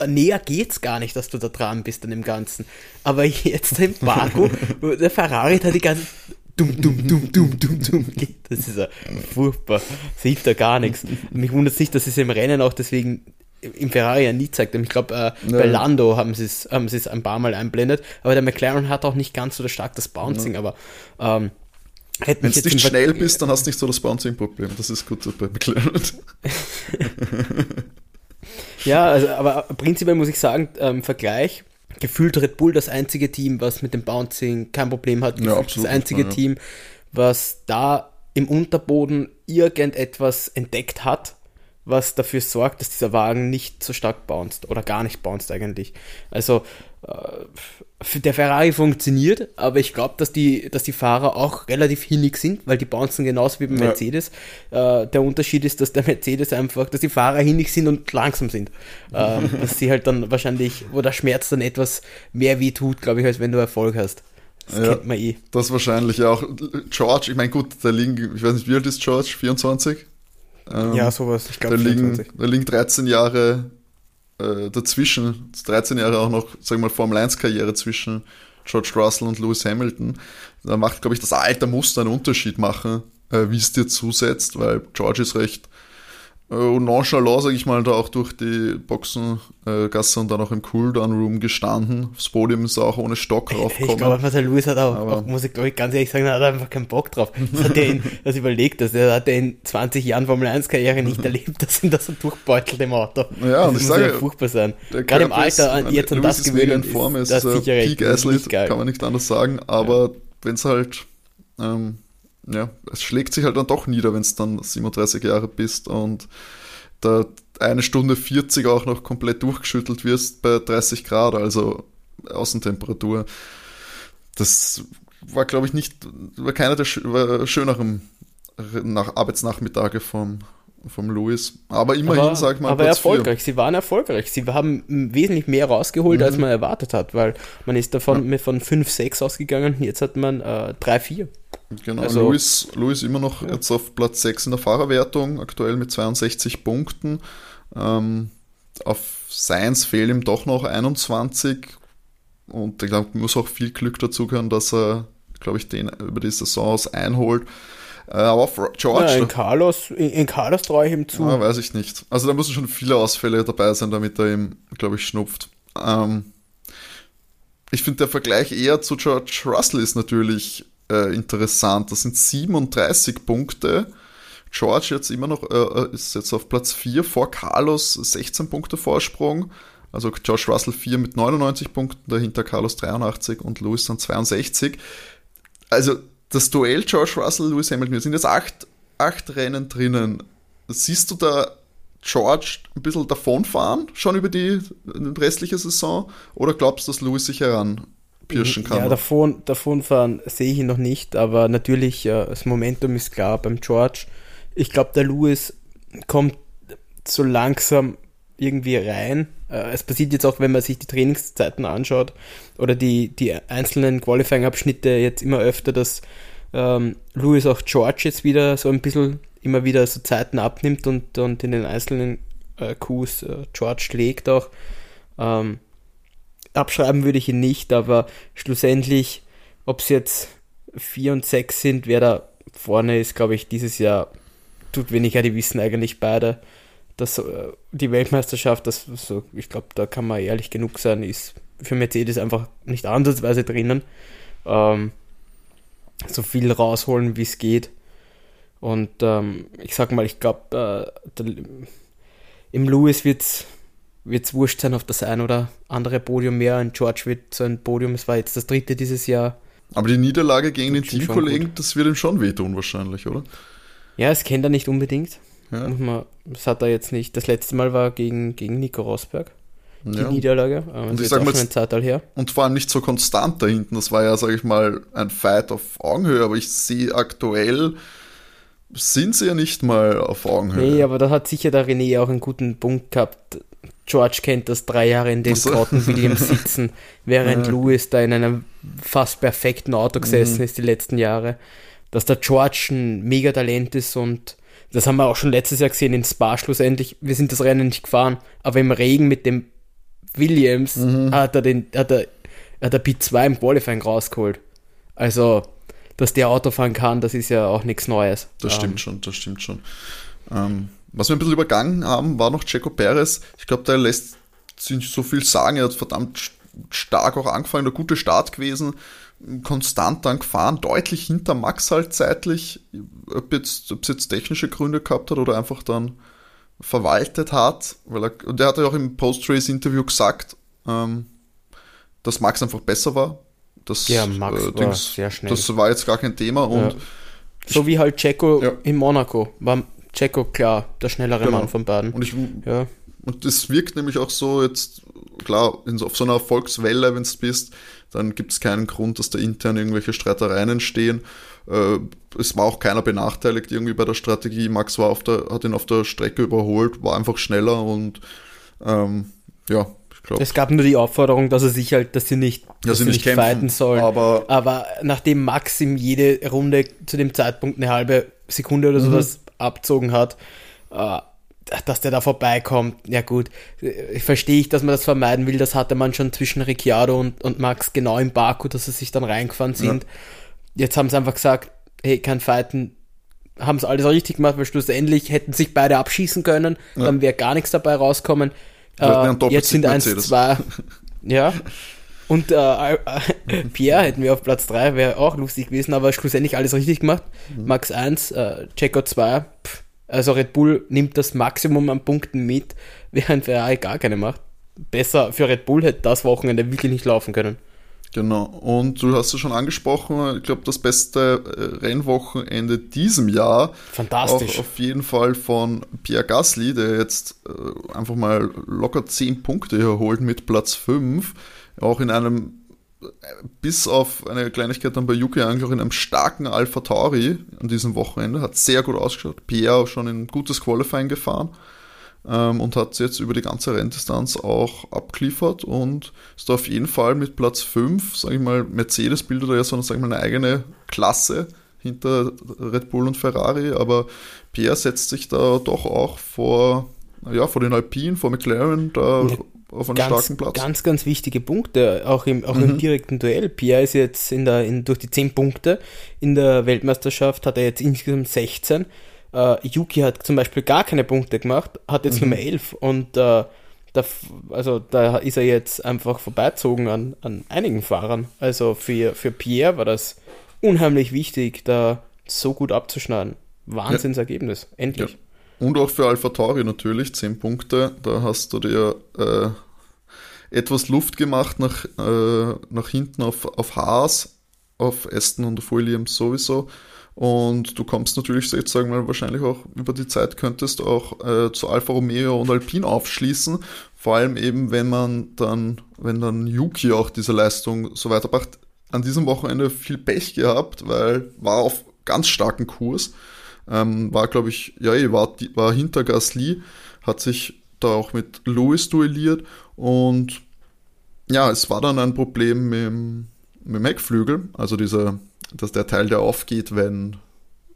näher geht's gar nicht, dass du da dran bist an dem Ganzen. Aber [laughs] jetzt im Baku, der Ferrari hat die ganze dumm, dumm, dumm, dumm, dumm, dumm geht. Das ist ja furchtbar. Sieht da gar nichts. Mich wundert es nicht, dass es im Rennen auch deswegen im Ferrari ja nie zeigt. Ich glaube, äh, bei Lando haben sie es haben ein paar Mal einblendet, aber der McLaren hat auch nicht ganz so stark das Bouncing, ja. aber ähm, wenn du nicht schnell bist, dann hast du nicht so das Bouncing-Problem. Das ist gut bei McLaren. [laughs] ja, also, aber prinzipiell muss ich sagen, ähm, Vergleich, gefühlt Red Bull das einzige Team, was mit dem Bouncing kein Problem hat. Ja, absolut, das einzige ja. Team, was da im Unterboden irgendetwas entdeckt hat, was dafür sorgt, dass dieser Wagen nicht so stark bounced oder gar nicht bounced eigentlich. Also äh, der Ferrari funktioniert, aber ich glaube, dass die, dass die Fahrer auch relativ hinnig sind, weil die bouncen genauso wie beim ja. Mercedes. Äh, der Unterschied ist, dass der Mercedes einfach, dass die Fahrer hinnig sind und langsam sind. Äh, [laughs] dass sie halt dann wahrscheinlich, wo der Schmerz dann etwas mehr weh tut, glaube ich, als wenn du Erfolg hast. Das ja, kennt man eh. Das wahrscheinlich auch. George, ich meine, gut, der liegen, ich weiß nicht, wie alt ist George? 24? Ähm, ja, sowas. Ich glaube, da, liegen, da liegen 13 Jahre äh, dazwischen, 13 Jahre auch noch, sagen wir mal, Formel 1 Karriere zwischen George Russell und Lewis Hamilton. Da macht, glaube ich, das Alter muss einen Unterschied machen, äh, wie es dir zusetzt, weil George ist recht äh, nonchalant, sage ich mal, da auch durch die Boxengasse äh, und dann auch im Cooldown-Room gestanden. Aufs Podium ist er auch ohne Stock raufgekommen. Ich glaube, der Lewis hat auch, auch muss ich, ich ganz ehrlich sagen, hat einfach keinen Bock drauf. Das hat er in, [laughs] das überlegt, dass er hat er in 20 Jahren Formel 1 Karriere nicht erlebt, dass ihn das so durchbeutelt im Auto. Ja, und das ich sage, ja furchtbar sein. Gerade im Alter an jetzt und das gewöhnen, in Form ist, das sicher Peak Athlete, kann man nicht anders sagen, aber ja. wenn es halt ähm, ja, es schlägt sich halt dann doch nieder, wenn es dann 37 Jahre bist und da eine Stunde 40 auch noch komplett durchgeschüttelt wirst bei 30 Grad, also Außentemperatur. Das war, glaube ich, nicht, war keiner der war schöneren nach Arbeitsnachmittage vom, vom Louis. Aber immerhin, aber, sag mal, aber Platz erfolgreich. Vier. Sie waren erfolgreich. Sie haben wesentlich mehr rausgeholt, mhm. als man erwartet hat, weil man ist davon ja. von 5, 6 ausgegangen. Jetzt hat man äh, 3, 4. Genau, also, Louis, Louis immer noch ja. jetzt auf Platz 6 in der Fahrerwertung, aktuell mit 62 Punkten. Ähm, auf Science fehlen ihm doch noch 21 und ich glaube, muss auch viel Glück dazu gehören, dass er, glaube ich, den über die Saisons einholt. Äh, aber auf George. Ja, in Carlos, in, in Carlos traue ich ihm zu. Ja, weiß ich nicht. Also da müssen schon viele Ausfälle dabei sein, damit er ihm, glaube ich, schnupft. Ähm, ich finde, der Vergleich eher zu George Russell ist natürlich äh, interessant. Das sind 37 Punkte. George jetzt immer noch, äh, äh ist jetzt auf Platz 4 vor Carlos 16 Punkte Vorsprung. Also George Russell 4 mit 99 Punkten, dahinter Carlos 83 und Lewis dann 62. Also das Duell George Russell, Lewis Hamilton, wir sind jetzt acht, acht Rennen drinnen. Siehst du da George ein bisschen davonfahren, schon über die, restliche Saison? Oder glaubst du, dass Lewis sich heran pirschen kann. Ja, davon, davonfahren sehe ich ihn noch nicht, aber natürlich, äh, das Momentum ist klar beim George. Ich glaube, der Lewis kommt so langsam irgendwie rein. Äh, es passiert jetzt auch, wenn man sich die Trainingszeiten anschaut oder die, die einzelnen Qualifying-Abschnitte jetzt immer öfter, dass ähm, Lewis auch George jetzt wieder so ein bisschen immer wieder so Zeiten abnimmt und, und in den einzelnen äh, Qs äh, George schlägt auch. Ähm, abschreiben würde ich ihn nicht, aber schlussendlich, ob es jetzt 4 und 6 sind, wer da vorne ist, glaube ich, dieses Jahr tut weniger, die wissen eigentlich beide, dass äh, die Weltmeisterschaft, das so, ich glaube, da kann man ehrlich genug sein, ist für Mercedes einfach nicht ansatzweise drinnen. Ähm, so viel rausholen, wie es geht. Und ähm, ich sag mal, ich glaube, äh, im Lewis wird es wird es wurscht sein auf das ein oder andere Podium mehr. Ein George wird so ein Podium, es war jetzt das dritte dieses Jahr. Aber die Niederlage gegen den Teamkollegen, das wird ihm schon wehtun wahrscheinlich, oder? Ja, es kennt er nicht unbedingt. Ja. Man, das hat er jetzt nicht. Das letzte Mal war gegen, gegen Nico Rosberg. Die ja. Niederlage. Ähm, und ich sag mal, her. Und vor allem nicht so konstant da hinten. Das war ja, sage ich mal, ein Fight auf Augenhöhe, aber ich sehe aktuell sind sie ja nicht mal auf Augenhöhe. Nee, aber da hat sicher der René auch einen guten Punkt gehabt. George kennt das drei Jahre in den Ach so. Cotton Williams [laughs] sitzen, während. Lewis da in einem fast perfekten Auto gesessen Mhm. ist die letzten Jahre. Dass der George ein Megatalent ist und das haben wir auch schon letztes Jahr gesehen in Spa schlussendlich. Wir sind das Rennen nicht gefahren, aber im Regen mit dem Williams Mhm. hat er den, hat er, hat er P2 im Qualifying rausgeholt. Also, dass der Auto fahren kann, das ist ja auch nichts Neues. Das Ähm, stimmt schon, das stimmt schon. Ähm, was wir ein bisschen übergangen haben, war noch Checo Perez. Ich glaube, der lässt sich nicht so viel sagen. Er hat verdammt st- stark auch angefangen, ein guter Start gewesen, konstant dann gefahren, deutlich hinter Max halt zeitlich. Ob jetzt, ob es jetzt technische Gründe gehabt hat oder einfach dann verwaltet hat. Weil er, und er hat ja auch im Post-Race-Interview gesagt, ähm, dass Max einfach besser war. Das, Ja, Max war Dings- sehr schnell. Das war jetzt gar kein Thema und Ja. So wie halt Checo Ja. in Monaco. War Checo klar der schnellere Genau. Mann von beiden. Und ich, Ja. Und das wirkt nämlich auch so jetzt, klar, in so, auf so einer Erfolgswelle, wenn du bist, dann gibt es keinen Grund, dass da intern irgendwelche Streitereien entstehen. Äh, es war auch keiner benachteiligt irgendwie bei der Strategie. Max war auf der, hat ihn auf der Strecke überholt, war einfach schneller und ähm, ja, ich glaube, Es gab nur die Aufforderung, dass er sich halt, dass sie nicht, dass sie sie nicht nicht kämpfen, fighten sollen. aber- aber nachdem Max ihm jede Runde zu dem Zeitpunkt eine halbe Sekunde oder Mhm. sowas abzogen hat, äh, dass der da vorbeikommt, ja gut, verstehe ich, dass man das vermeiden will, das hatte man schon zwischen Ricciardo und, und Max genau im Baku, dass sie sich dann reingefahren sind. Jetzt haben sie einfach gesagt, hey, kein Fighten, haben es alles richtig gemacht, weil schlussendlich hätten sich beide abschießen können, dann wäre gar nichts dabei rauskommen. Ja Äh, jetzt sind eins, zwei, [laughs] ja. Und äh, äh, [laughs] Pierre hätten wir auf Platz 3, wäre auch lustig gewesen, aber schlussendlich alles richtig gemacht. Mhm. Max 1, äh, Checo 2, pff, also Red Bull nimmt das Maximum an Punkten mit, [laughs] während Ferrari gar keine macht. Besser für Red Bull hätte das Wochenende wirklich nicht laufen können. Genau. Und du hast es schon angesprochen, ich glaube, das beste äh, Rennwochenende diesem Jahr. Fantastisch. Auch auf jeden Fall von Pierre Gasly, der jetzt äh, einfach mal locker 10 Punkte hier holt mit Platz 5. Auch in einem, bis auf eine Kleinigkeit dann bei Yuki eigentlich auch in einem starken Alpha Tauri an diesem Wochenende. Hat sehr gut ausgeschaut. Pierre auch schon ein gutes Qualifying gefahren ähm, und hat jetzt über die ganze Renndistanz auch abgeliefert und ist da auf jeden Fall mit Platz 5, sage ich mal, Mercedes bildet da ja so, sag ich mal, eine eigene Klasse hinter Red Bull und Ferrari, aber Pierre setzt sich da doch auch vor, ja, vor den Alpinen, vor McLaren da Ja, auf einen ganz, starken Platz. ganz, ganz wichtige Punkte, auch im, auch im direkten Duell. Pierre ist jetzt in der, in, durch die 10 Punkte in der Weltmeisterschaft, hat er jetzt insgesamt 16. Äh, Yuki hat zum Beispiel gar keine Punkte gemacht, hat jetzt Nummer 11 und äh, da, also da ist er jetzt einfach vorbeizogen an, an einigen Fahrern. Also für, für Pierre war das unheimlich wichtig, da so gut abzuschneiden. Wahnsinnsergebnis, endlich. Und auch für Alpha Tauri natürlich, 10 Punkte. Da hast du dir äh, etwas Luft gemacht nach, äh, nach hinten auf, auf Haas, auf Aston und auf Williams sowieso. Und du kommst natürlich, jetzt sagen wir mal, wahrscheinlich auch über die Zeit könntest du auch äh, zu Alfa Romeo und Alpine aufschließen. Vor allem eben, wenn man dann, wenn dann Yuki auch diese Leistung so weiterbracht. An diesem Wochenende viel Pech gehabt, weil war auf ganz starken Kurs. Ähm, war, glaube ich, ja, eh, war, war hinter Gasly, hat sich da auch mit Lewis duelliert und ja, es war dann ein Problem mit, dem- mit dem Heckflügel, also dieser, dass der Teil, der aufgeht, wenn,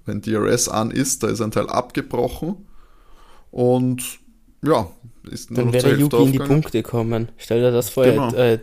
wenn DRS an ist, da ist ein Teil abgebrochen und ja, ist nur Dann noch wäre Yuki in die. Punkte kommen. Stell dir das vor, Genau. äh,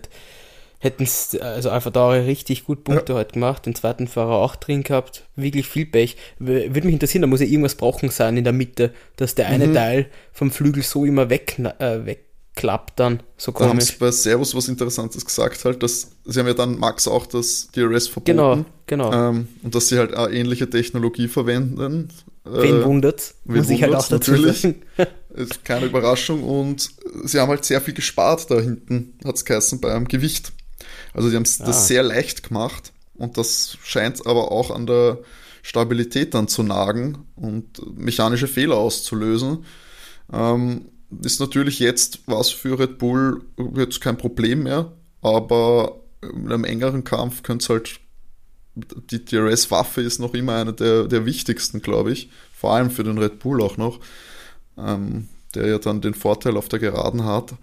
hätten es, also Alpha Tauri richtig gut Punkte heute gemacht, den zweiten Fahrer auch drin gehabt, wirklich viel Pech. Würde mich interessieren, da muss ja irgendwas brochen sein in der Mitte, dass der Mhm. eine Teil vom Flügel so immer weg, äh, wegklappt dann, so Da haben sie komisch. bei Servus was Interessantes gesagt, halt, dass sie haben ja dann Max auch das DRS verboten. Genau, genau. Ähm, und dass sie halt eine ähnliche Technologie verwenden. Wen Äh, wundert's? wen Muss ich halt auch dazu Natürlich. sagen. [laughs] Ist keine Überraschung und sie haben halt sehr viel gespart da hinten, hat es geheißen, beim Gewicht. Also die haben Ah. das sehr leicht gemacht und das scheint aber auch an der Stabilität dann zu nagen und mechanische Fehler auszulösen. Ähm, ist natürlich jetzt was für Red Bull jetzt kein Problem mehr, aber in einem engeren Kampf könnte es halt die DRS-Waffe ist noch immer eine der, der wichtigsten, glaube ich. Vor allem für den Red Bull auch noch, ähm, der ja dann den Vorteil auf der Geraden hat.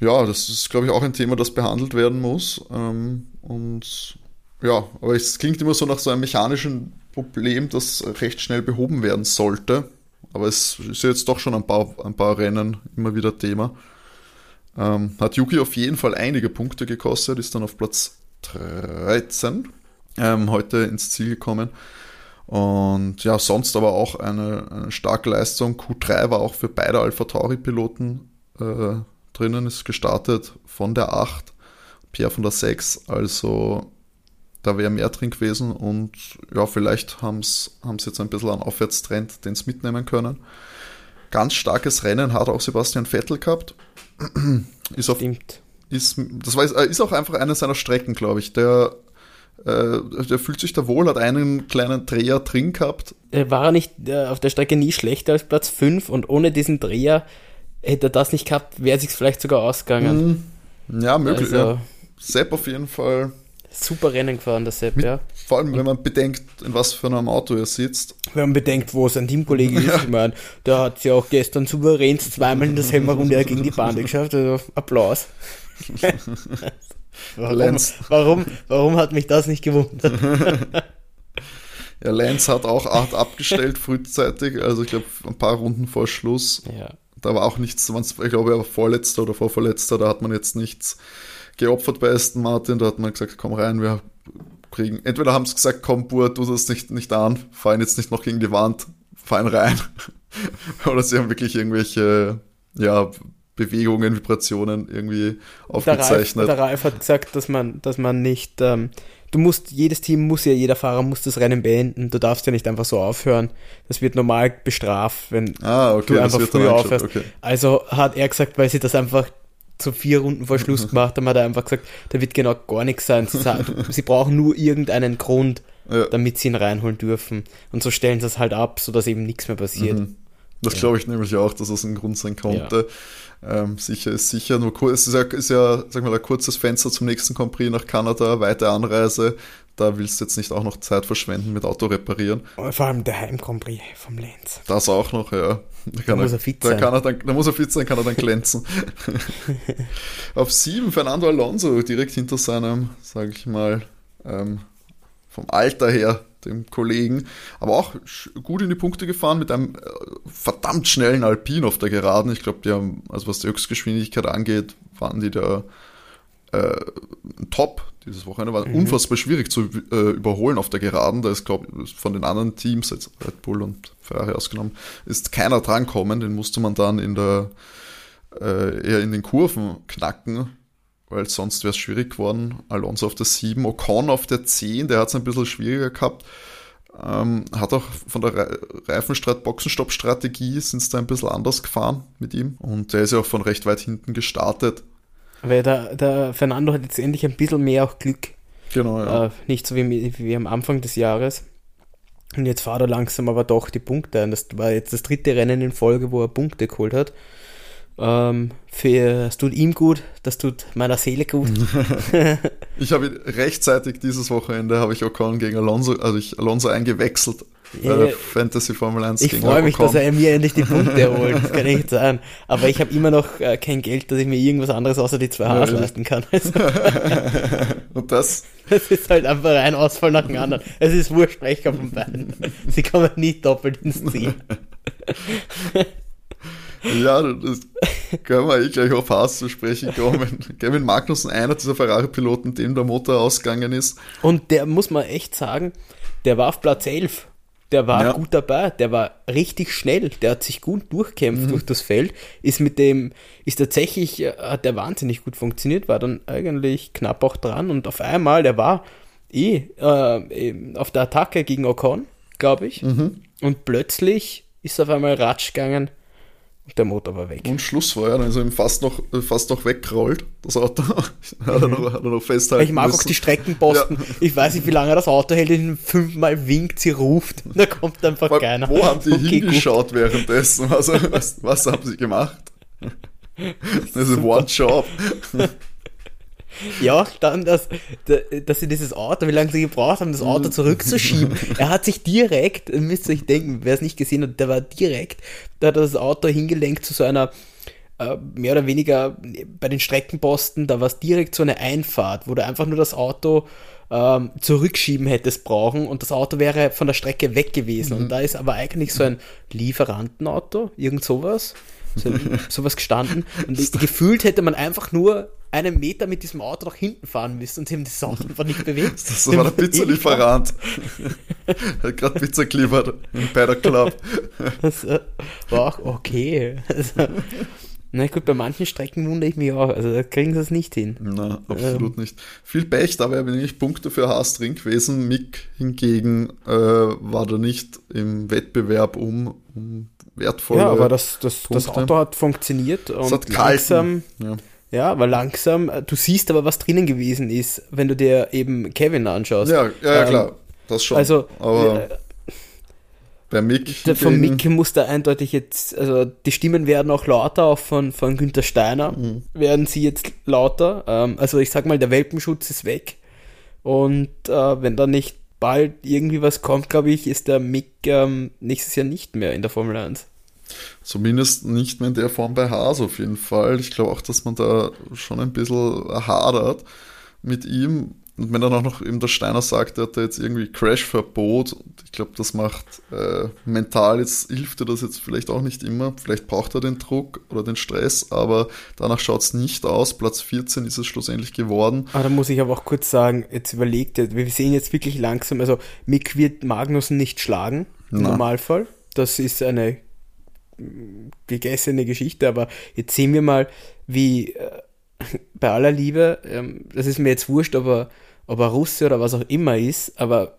Ja, das ist, glaube ich, auch ein Thema, das behandelt werden muss. Ähm, und ja, aber es klingt immer so nach so einem mechanischen Problem, das recht schnell behoben werden sollte. Aber es ist ja jetzt doch schon ein paar, ein paar Rennen immer wieder Thema. Ähm, hat Yuki auf jeden Fall einige Punkte gekostet, ist dann auf Platz 13 ähm, heute ins Ziel gekommen. Und ja, sonst aber auch eine, eine starke Leistung. Q3 war auch für beide Alpha Tauri-Piloten äh, drinnen, ist gestartet von der 8, Pierre von der 6. Also da wäre mehr drin gewesen und ja, vielleicht haben sie jetzt ein bisschen einen Aufwärtstrend, den sie mitnehmen können. Ganz starkes Rennen hat auch Sebastian Vettel gehabt. [clears throat] ist auf, Stimmt. Ist, das war, ist auch einfach eine seiner Strecken, glaube ich. Der, äh, der fühlt sich da wohl, hat einen kleinen Dreher drin gehabt. War er nicht äh, auf der Strecke nie schlechter als Platz 5 und ohne diesen Dreher hätte er das nicht gehabt, wäre sich vielleicht sogar ausgegangen. Mm, ja, möglich. Also, ja. Sepp auf jeden Fall super Rennen gefahren, der Sepp, Mit, ja. Vor allem, wenn man bedenkt, in was für einem Auto er sitzt. Wenn man bedenkt, wo sein Teamkollege ist, ich meine, der hat ja auch gestern souverän zweimal in der Semmerrunde gegen die Bahn geschafft, also Applaus. [laughs] warum, warum, warum hat mich das nicht gewundert? [laughs] ja, Lenz hat auch acht abgestellt frühzeitig, also ich glaube ein paar Runden vor Schluss. Ja. Da war auch nichts, ich glaube er war Vorletzter oder Vorverletzter, da hat man jetzt nichts geopfert bei Aston Martin. Da hat man gesagt, komm rein, wir kriegen. Entweder haben sie gesagt, komm, Bur, tu das nicht, nicht an, fahren jetzt nicht noch gegen die Wand, fahren rein. [laughs] Oder sie haben wirklich irgendwelche, ja, Bewegungen, Vibrationen irgendwie aufgezeichnet. Der Ralf, der Ralf hat gesagt, dass man, dass man nicht, ähm, du musst, jedes Team muss ja, jeder Fahrer muss das Rennen beenden, du darfst ja nicht einfach so aufhören. Das wird normal bestraft, wenn ah, okay, du einfach früher aufhörst. Okay. Also hat er gesagt, weil sie das einfach so vier Runden vor Schluss [laughs] gemacht haben, hat er einfach gesagt, da wird genau gar nichts sein. Sie, sie brauchen nur irgendeinen Grund, ja. damit sie ihn reinholen dürfen. Und so stellen sie es halt ab, sodass eben nichts mehr passiert. Mhm. Das ja. glaube ich nämlich auch, dass das ein Grund sein konnte. Ja. Ähm, sicher ist sicher, nur kurz, es ist ja, ist ja sag mal, ein kurzes Fenster zum nächsten Grand Prix nach Kanada, weite Anreise. Da willst du jetzt nicht auch noch Zeit verschwenden mit Auto reparieren. Vor allem der Heim Grand Prix vom Lenz. Das auch noch, ja. Da, da muss er, er fit da sein. Kann er dann, da muss er fit sein, kann er dann glänzen. [laughs] Auf sieben Fernando Alonso, direkt hinter seinem, sage ich mal, ähm, vom Alter her, dem Kollegen, aber auch gut in die Punkte gefahren mit einem äh, verdammt schnellen Alpin auf der Geraden. Ich glaube, die haben, also was die Höchstgeschwindigkeit angeht, waren die da äh, top dieses Wochenende. War mhm. unfassbar schwierig zu äh, überholen auf der Geraden. Da ist, glaube ich, von den anderen Teams, jetzt Red Bull und Ferrari ausgenommen, ist keiner drankommen. Den musste man dann in der äh, eher in den Kurven knacken, weil sonst wäre es schwierig geworden. Alonso auf der 7, Ocon auf der 10, der hat es ein bisschen schwieriger gehabt. Ähm, hat auch von der Reifenstrat Boxenstopp-Strategie sind es da ein bisschen anders gefahren mit ihm. Und der ist ja auch von recht weit hinten gestartet. Weil der, der Fernando hat jetzt endlich ein bisschen mehr auch Glück. Genau, ja. Äh, nicht so wie, wie am Anfang des Jahres. Und jetzt fahrt er langsam aber doch die Punkte ein. Das war jetzt das dritte Rennen in Folge, wo er Punkte geholt hat. Ähm, für, das tut ihm gut, das tut meiner Seele gut. [laughs] [laughs] ich habe rechtzeitig dieses Wochenende habe ich Ocon gegen Alonso, also ich Alonso eingewechselt bei der Fantasy Formel 1 Ich freue mich, dass er mir endlich die Punkte holt, das kann echt sein. Aber ich habe immer noch äh, kein Geld, dass ich mir irgendwas anderes außer die zwei Haare leisten kann. [laughs] Also. Und das? Das ist halt einfach ein Ausfall nach dem anderen. Es ist wurscht, von beiden. Sie kommen nie doppelt ins Ziel. Ja, das können wir eh gleich auf Haas zu sprechen kommen. [laughs] Kevin Magnussen, einer dieser Ferrari-Piloten, dem der Motor ausgegangen ist. Und der muss man echt sagen, der war auf Platz 11. Der war ja. gut dabei, der war richtig schnell, der hat sich gut durchkämpft mhm. durch das Feld, ist mit dem, ist tatsächlich, äh, hat der wahnsinnig gut funktioniert, war dann eigentlich knapp auch dran und auf einmal, der war eh äh, auf der Attacke gegen Ocon, glaube ich, mhm. und plötzlich ist auf einmal Ratsch gegangen und der Motor war weg. Und Schluss war ja, ist er ihm fast noch, fast noch weggerollt, das Auto. [laughs] hat, er noch, hat er noch festhalten Ich mag müssen. auch die Streckenposten. Ja. Ich weiß nicht, wie lange das Auto hält, ihn fünfmal winkt, sie ruft, da kommt einfach Aber keiner. Wo haben die okay, hingeschaut gut. währenddessen? Was, was, was haben sie gemacht? [laughs] Das ist One Job. Ja, dann, dass, dass sie dieses Auto, wie lange sie gebraucht haben, das Auto zurückzuschieben. er hat sich direkt, ihr müsst euch denken, wer es nicht gesehen hat, der war direkt, da hat er das Auto hingelenkt zu so einer, äh, mehr oder weniger bei den Streckenposten, da war es direkt so eine Einfahrt, wo du einfach nur das Auto ähm, zurückschieben hättest brauchen und das Auto wäre von der Strecke weg gewesen. Mhm. Und da ist aber eigentlich so ein Lieferantenauto, irgend sowas so, [laughs] sowas gestanden. Und gefühlt hätte man einfach nur einen Meter mit diesem Auto nach hinten fahren müssen und sie haben das Auto einfach nicht bewegt. [laughs] Das war der Pizzalieferant. hat gerade Pizza geliefert bei der Club. Das äh, war auch okay. Also, na gut, bei manchen Strecken wundere ich mich auch. Also da kriegen sie es nicht hin. Na, absolut ähm. nicht. Viel Pech, dabei bin ich Punkte für Haas drin gewesen. Mick hingegen äh, war da nicht im Wettbewerb um, um wertvolle Ja, aber das, das, das Auto hat funktioniert und hat langsam, ja. ja, aber langsam, äh, du siehst aber, was drinnen gewesen ist, wenn du dir eben Kevin anschaust. Ja, ja, ja ähm, klar, das schon. Also, aber äh, bei Mick. Der, von Mick muss da eindeutig jetzt, also die Stimmen werden auch lauter, auch von, von Günther Steiner mhm. werden sie jetzt lauter. Ähm, also ich sag mal, der Welpenschutz ist weg. Und äh, wenn da nicht bald irgendwie was kommt, glaube ich, ist der Mick ähm, nächstes Jahr nicht mehr in der Formel 1. Zumindest nicht mehr in der Form bei Haas auf jeden Fall. Ich glaube auch, dass man da schon ein bisschen hadert mit ihm. Und wenn dann auch noch eben der Steiner sagt, er hat da jetzt irgendwie Crash-Verbot, ich glaube, das macht äh, mental jetzt, hilft er das jetzt vielleicht auch nicht immer. Vielleicht braucht er den Druck oder den Stress, aber danach schaut es nicht aus. Platz 14 ist es schlussendlich geworden. Ah, da muss ich aber auch kurz sagen, jetzt überlegt, wir sehen jetzt wirklich langsam, also Mick wird Magnussen nicht schlagen, im Na. Normalfall. Das ist eine gegessene Geschichte, aber jetzt sehen wir mal, wie äh, [laughs] bei aller Liebe, ähm, das ist mir jetzt wurscht, aber ob er Russe oder was auch immer ist, aber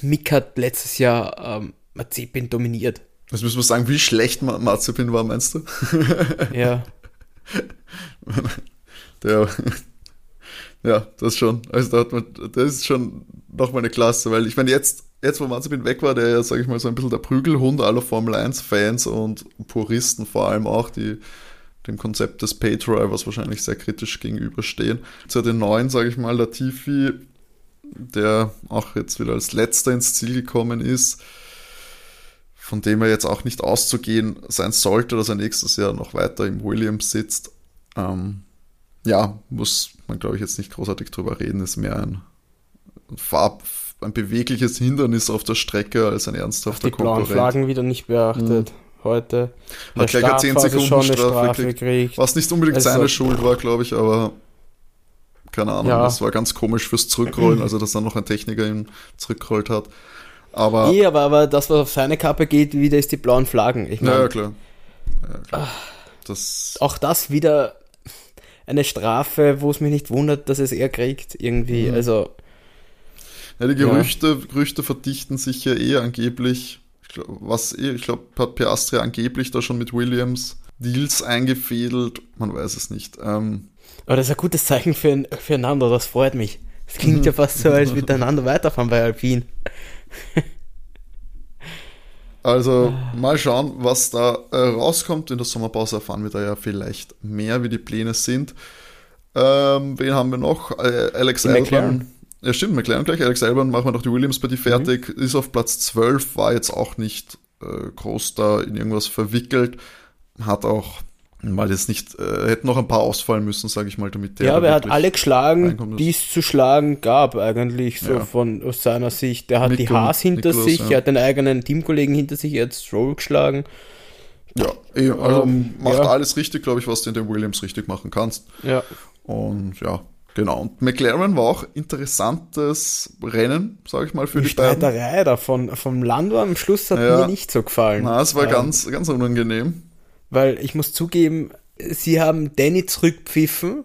Mick hat letztes Jahr ähm, Mazepin dominiert. Jetzt müssen wir sagen, wie schlecht Mazepin war, meinst du? [laughs] Ja. [laughs] Der, ja, das schon. Also da hat man, das ist schon nochmal eine Klasse, weil ich meine, jetzt, jetzt wo Mazepin weg war, der ja, sage ich mal, so ein bisschen der Prügelhund aller Formel 1-Fans und Puristen vor allem auch, die dem Konzept des Pay-Drivers wahrscheinlich sehr kritisch gegenüberstehen. Zu den neuen, sage ich mal, Latifi, der auch jetzt wieder als letzter ins Ziel gekommen ist, von dem er jetzt auch nicht auszugehen sein sollte, dass er nächstes Jahr noch weiter im Williams sitzt. Ähm, ja, muss man glaube ich jetzt nicht großartig drüber reden, ist mehr ein Farb, ein bewegliches Hindernis auf der Strecke als ein ernsthafter die Konkurrent. Die blauen Flaggen wieder nicht beachtet. Mhm heute. Hat gleich eine 10 Sekunden Strafe, Strafe gekriegt. Was nicht unbedingt also, seine Schuld war, glaube ich, aber keine Ahnung, ja. das war ganz komisch fürs Zurückrollen, [clears throat] also dass dann noch ein Techniker ihn zurückgerollt hat. Aber, nee, aber, aber das, was auf seine Kappe geht, wieder ist die blauen Flaggen. Ich mein, ja, klar. Ja, klar. Das auch das wieder eine Strafe, wo es mich nicht wundert, dass es er kriegt, irgendwie. Mhm. Also. Ja, die Gerüchte. Gerüchte verdichten sich ja eh angeblich was eh, ich glaube, hat Piastri angeblich da schon mit Williams Deals eingefädelt, man weiß es nicht. Ähm, Aber das ist ein gutes Zeichen für, füreinander, das freut mich. Es klingt ja fast so, als miteinander weiterfahren bei Alpine. [laughs] Also mal schauen, was da äh, rauskommt. In der Sommerpause erfahren wir da ja vielleicht mehr, wie die Pläne sind. Ähm, wen haben wir noch? Äh, Alex Albon ja, stimmt, McLaren gleich. Alex Albon machen wir doch die Williams bei die fertig. Mhm. Ist auf Platz 12, war jetzt auch nicht äh, groß da in irgendwas verwickelt. Hat auch mal jetzt nicht, äh, hätten noch ein paar ausfallen müssen, sage ich mal, damit der. Ja, aber er hat alle geschlagen, die es zu schlagen gab, eigentlich, so ja. von aus seiner Sicht. Der hat Mick die Haas hinter Niklas, sich, ja. er hat den eigenen Teamkollegen hinter sich, er hat Stroll geschlagen. Ja, eh, also ähm, macht ja. alles richtig, glaube ich, was du in den Williams richtig machen kannst. Ja. Und ja, Genau, und McLaren war auch interessantes Rennen, sage ich mal, für die, die Streiterei beiden. da von, vom Lando am Schluss hat ja. mir nicht so gefallen. Na, es war ähm, ganz, ganz unangenehm. Weil ich muss zugeben, sie haben Danny zurückpfiffen,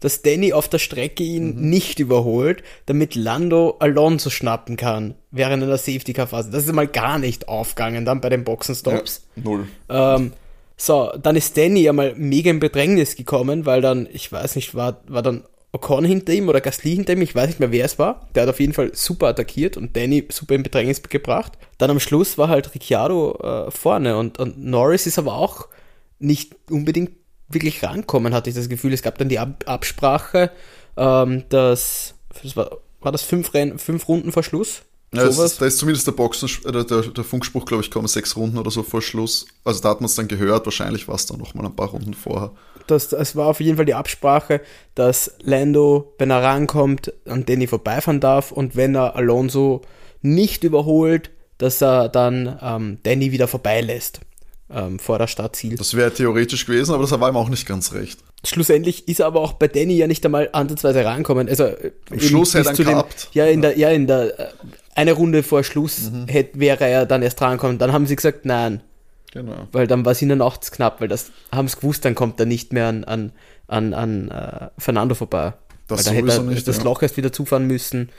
dass Danny auf der Strecke ihn mhm. nicht überholt, damit Lando Alonso schnappen kann während einer Safety-Car-Phase. Das ist mal gar nicht aufgegangen dann bei den Boxenstops. Ja, null. Ähm, so, dann ist Danny ja mal mega in Bedrängnis gekommen, weil dann, ich weiß nicht, war, war dann Ocon hinter ihm oder Gasly hinter ihm, ich weiß nicht mehr, wer es war. Der hat auf jeden Fall super attackiert und Danny super in Bedrängnis gebracht. Dann am Schluss war halt Ricciardo äh, vorne und, und Norris ist aber auch nicht unbedingt wirklich rankommen, hatte ich das Gefühl. Es gab dann die Ab Absprache, ähm, dass, das war, war das fünf, Renn, fünf Runden vor Schluss? Ja, ist, da ist zumindest der Boxen, äh, der, der, der Funkspruch, glaube ich, kommen sechs Runden oder so vor Schluss. Also da hat man es dann gehört, wahrscheinlich war es dann noch mal ein paar Runden vorher. Das, es war auf jeden Fall die Absprache, dass Lando, wenn er rankommt, an Danny vorbeifahren darf und wenn er Alonso nicht überholt, dass er dann ähm, Danny wieder vorbeilässt ähm, vor der Startziel. Das wäre theoretisch gewesen, aber das war ihm auch nicht ganz recht. Schlussendlich ist er aber auch bei Danny ja nicht einmal ansatzweise rankommen. Also Am Schluss hätte er gehabt. Ja, in der, ja, in der äh, eine Runde vor Schluss mhm. hätte, wäre er dann erst rankommen. Dann haben sie gesagt, nein. Genau. Weil dann war es ihnen nachts knapp, weil das haben sie gewusst, dann kommt er nicht mehr an, an, an, an uh, Fernando vorbei. Das weil da hätte er nicht, das ja. Loch erst wieder zufahren müssen.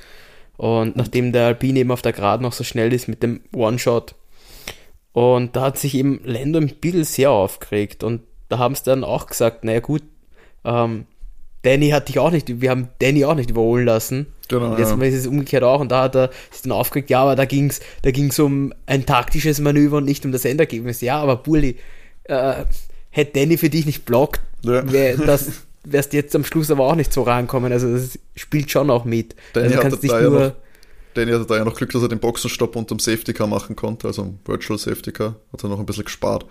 Und nachdem der Alpine eben auf der Grad noch so schnell ist mit dem One-Shot. Und da hat sich eben Lando ein bisschen sehr aufgeregt. Und da haben sie dann auch gesagt, naja gut, ähm, Danny hat dich auch nicht, wir haben Danny auch nicht überholen lassen. Genau. Jetzt ja. ist es umgekehrt auch und da hat er sich dann aufgeregt, ja, aber da ging es da ging's um ein taktisches Manöver und nicht um das Endergebnis. Ja, aber Bulli, äh, hätte Danny für dich nicht blockt, ja. wär, [laughs] das wärst jetzt am Schluss aber auch nicht so rankommen. Also das spielt schon auch mit. Danny also kannst nicht nur. Ja noch, Danny hatte da ja noch Glück, dass er den Boxenstopp unterm Safety Car machen konnte, also Virtual Safety Car, hat er noch ein bisschen gespart.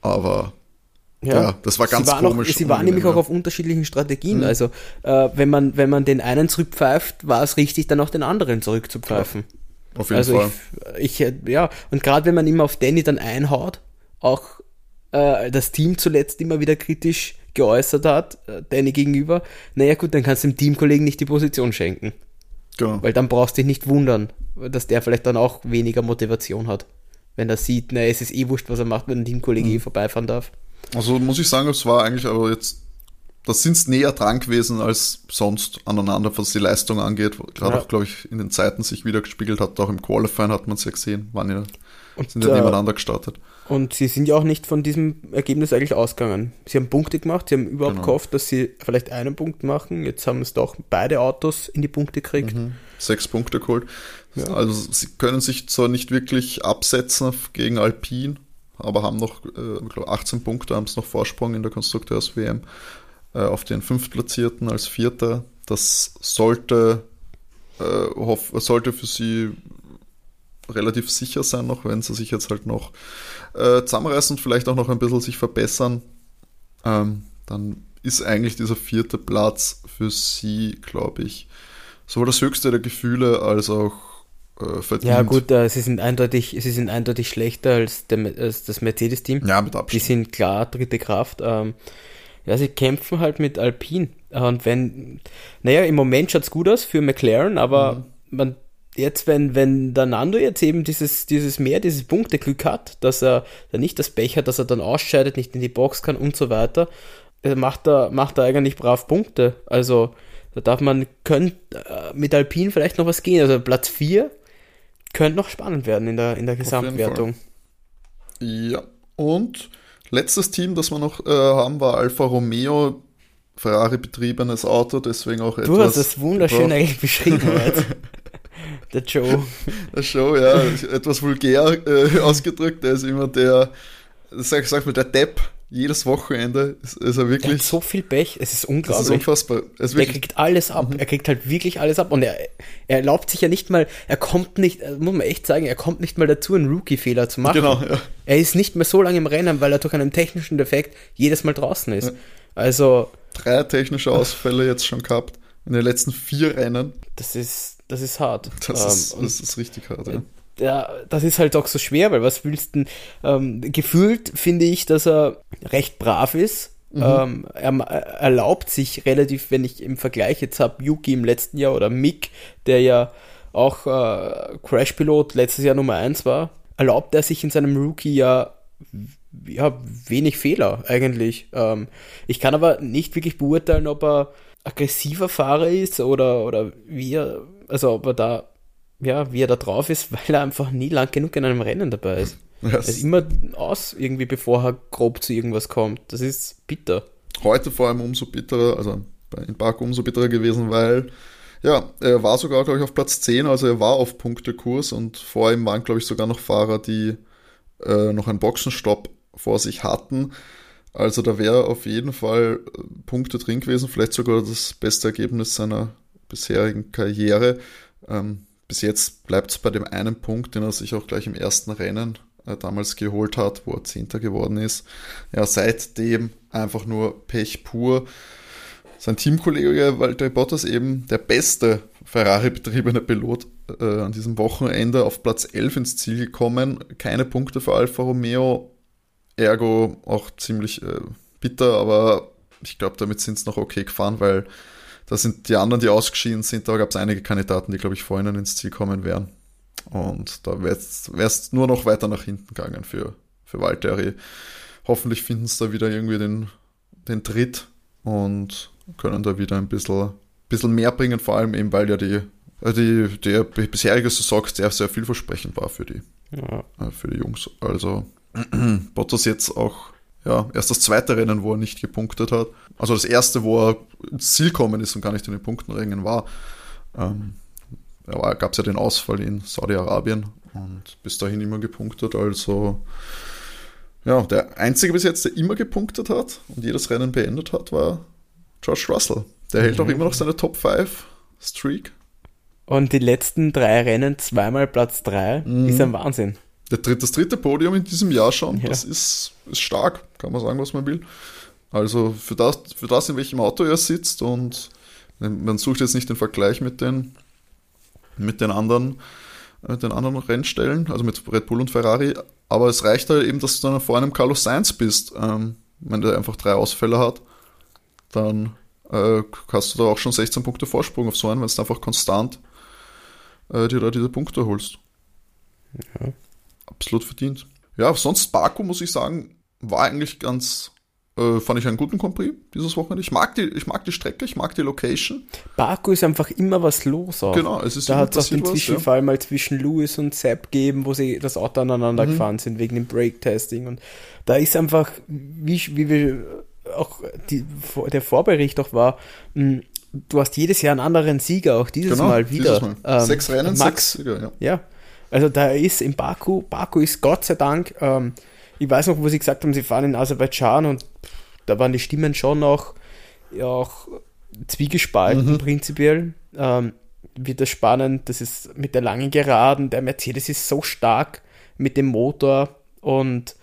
Aber ja, ja, das war ganz sie komisch. Auch, sie waren nämlich auch auf unterschiedlichen Strategien. Mhm. Also, äh, wenn, man, wenn man den einen zurückpfeift, war es richtig, dann auch den anderen zurückzupfeifen. Ja, auf jeden also Fall. Ich, ich, ja, und gerade wenn man immer auf Danny dann einhaut, auch äh, das Team zuletzt immer wieder kritisch geäußert hat, äh, Danny gegenüber, naja gut, dann kannst du dem Teamkollegen nicht die Position schenken. Genau. Weil dann brauchst du dich nicht wundern, dass der vielleicht dann auch weniger Motivation hat. Wenn er sieht, naja, es ist eh wurscht, was er macht, wenn ein Teamkollege mhm. vorbeifahren darf. Also muss ich sagen, es war eigentlich aber jetzt, das sind näher dran gewesen als sonst aneinander, was die Leistung angeht. Gerade ja. auch, glaube ich, in den Zeiten sich wieder gespiegelt hat. Auch im Qualifying hat man es ja gesehen, waren ja, und, sind ja äh, nebeneinander gestartet. Und sie sind ja auch nicht von diesem Ergebnis eigentlich ausgegangen. Sie haben Punkte gemacht, sie haben überhaupt genau. gehofft, dass sie vielleicht einen Punkt machen. Jetzt haben es doch beide Autos in die Punkte gekriegt. Mhm. Sechs Punkte geholt. Ja. Also sie können sich zwar nicht wirklich absetzen gegen Alpine, aber haben noch, äh, ich glaube 18 Punkte, haben es noch Vorsprung in der Konstrukteurs-WM äh, auf den Fünftplatzierten als Vierter. Das sollte, äh, sollte für sie relativ sicher sein noch, wenn sie sich jetzt halt noch äh, zusammenreißen und vielleicht auch noch ein bisschen sich verbessern. Ähm, dann ist eigentlich dieser vierte Platz für sie, glaube ich, sowohl das höchste der Gefühle als auch äh, verdient. Ja gut, äh, sie sind eindeutig, sie sind eindeutig schlechter als, der, als das Mercedes-Team. Ja, mit Abstand. Die sind klar dritte Kraft. Ähm, ja, sie kämpfen halt mit Alpine. Und wenn, naja, im Moment schaut es gut aus für McLaren, aber mhm. man, jetzt, wenn, wenn der Nando jetzt eben dieses, dieses mehr, dieses Punkteglück hat, dass er dann nicht das Pech hat, dass er dann ausscheidet, nicht in die Box kann und so weiter, äh, macht er, macht er eigentlich brav Punkte. Also, da darf man, könnte äh, mit Alpine vielleicht noch was gehen. Also Platz 4 könnte noch spannend werden in der, in der Gesamtwertung. Ja, und letztes Team, das wir noch äh, haben, war Alfa Romeo. Ferrari betriebenes Auto, deswegen auch etwas. Du hast das wunderschön eigentlich beschrieben. [laughs] Der Joe. Der Joe, ja, etwas vulgär äh, ausgedrückt. Der ist immer der, sag, sag mal, der Depp jedes Wochenende ist, ist er wirklich. Er hat so viel Pech, es ist unglaublich. Das ist unfassbar. Es er kriegt alles ab. Mhm. Er kriegt halt wirklich alles ab. Und er, er erlaubt sich ja nicht mal, er kommt nicht, muss man echt sagen, er kommt nicht mal dazu, einen Rookie-Fehler zu machen. Genau, ja. Er ist nicht mehr so lange im Rennen, weil er durch einen technischen Defekt jedes Mal draußen ist. Ja. Also. Drei technische Ausfälle jetzt schon gehabt. In den letzten vier Rennen. Das ist, das ist hart. Das, ist, ähm, das ist richtig hart, ja ja, das ist halt auch so schwer, weil was willst du ähm, gefühlt finde ich, dass er recht brav ist. Mhm. Ähm, er, er, erlaubt sich relativ, wenn ich im Vergleich jetzt habe, Yuki im letzten Jahr oder Mick, der ja auch äh, Crash-Pilot letztes Jahr Nummer 1 war, erlaubt er sich in seinem Rookie-Jahr ja, wenig Fehler eigentlich. Ähm, ich kann aber nicht wirklich beurteilen, ob er aggressiver Fahrer ist oder, oder wie er, also ob er da ja, wie er da drauf ist, [laughs] weil er einfach nie lang genug in einem Rennen dabei ist. Er ist immer aus, irgendwie, bevor er grob zu irgendwas kommt. Das ist bitter. Heute vor allem umso bitterer, also in Baku umso bitterer gewesen, weil ja, er war sogar, glaube ich, auf Platz 10, also er war auf Punktekurs und vor ihm waren, glaube ich, sogar noch Fahrer, die äh, noch einen Boxenstopp vor sich hatten. Also da wäre auf jeden Fall äh, Punkte drin gewesen, vielleicht sogar das beste Ergebnis seiner bisherigen Karriere. Ähm, bis jetzt bleibt es bei dem einen Punkt, den er sich auch gleich im ersten Rennen äh, damals geholt hat, wo er Zehnter geworden ist. Ja, seitdem einfach nur Pech pur. Sein Teamkollege Walter Bottas eben der beste Ferrari-betriebene Pilot äh, an diesem Wochenende auf Platz 11 ins Ziel gekommen. Keine Punkte für Alfa Romeo, ergo auch ziemlich äh, bitter, aber ich glaube, damit sind es noch okay gefahren, weil da sind die anderen, die ausgeschieden sind, da gab es einige Kandidaten, die, glaube ich, vor ihnen ins Ziel kommen wären. Und da wäre es nur noch weiter nach hinten gegangen für, für Valtteri. Hoffentlich finden sie da wieder irgendwie den, den Tritt und können da wieder ein bisschen, bisschen mehr bringen, vor allem eben, weil ja die, äh, die, der bisherige Saison sehr, sehr vielversprechend war für die, ja. Äh, für die Jungs. Also [clears throat] Bottas jetzt auch ja, erst das zweite Rennen, wo er nicht gepunktet hat. Also das erste, wo er ins Ziel kommen ist und gar nicht in den Punktenringen war. Ähm, ja, gab es ja den Ausfall in Saudi-Arabien und bis dahin immer gepunktet. Also ja, der einzige bis jetzt, der immer gepunktet hat und jedes Rennen beendet hat, war George Russell. Der hält mhm. auch immer noch seine Top 5 Streak. Und die letzten drei Rennen zweimal Platz 3 mhm. ist ein Wahnsinn. Dritte, das dritte Podium in diesem Jahr schon, ja. das ist, ist stark, kann man sagen, was man will. Also für das, für das, in welchem Auto er sitzt und man sucht jetzt nicht den Vergleich mit den mit den anderen, mit den anderen Rennstellen, also mit Red Bull und Ferrari. Aber es reicht halt eben, dass du dann vor einem Carlos Sainz bist. Ähm, wenn der einfach drei Ausfälle hat, dann äh, hast du da auch schon 16 Punkte Vorsprung auf so einen, wenn du einfach konstant äh, dir da diese Punkte holst. Ja. Absolut verdient. Ja, sonst Baku, muss ich sagen, war eigentlich ganz, äh, fand ich einen guten Compris dieses Wochenende. Ich mag, die, ich mag die Strecke, ich mag die Location. Baku ist einfach immer was los. Auch. Genau, es ist Da hat es auch den Zwischenfall ja. mal zwischen Lewis und Sepp gegeben, wo sie das Auto aneinander mhm. gefahren sind wegen dem Brake-Testing. Und da ist einfach, wie, wie wir auch die, der Vorbericht auch war, mh, hm, du hast jedes Jahr einen anderen Sieger, auch dieses genau, Mal wieder. Dieses Mal. Ähm, sechs Rennen, Max. sechs Sieger, ja. ja. Also da ist in Baku, Baku ist Gott sei Dank, ähm, ich weiß noch, wo sie gesagt haben, sie fahren in Aserbaidschan und da waren die Stimmen schon noch ja, auch zwiegespalten mhm. prinzipiell. Ähm, wird das spannend, das ist mit der langen Geraden, der Mercedes ist so stark mit dem Motor und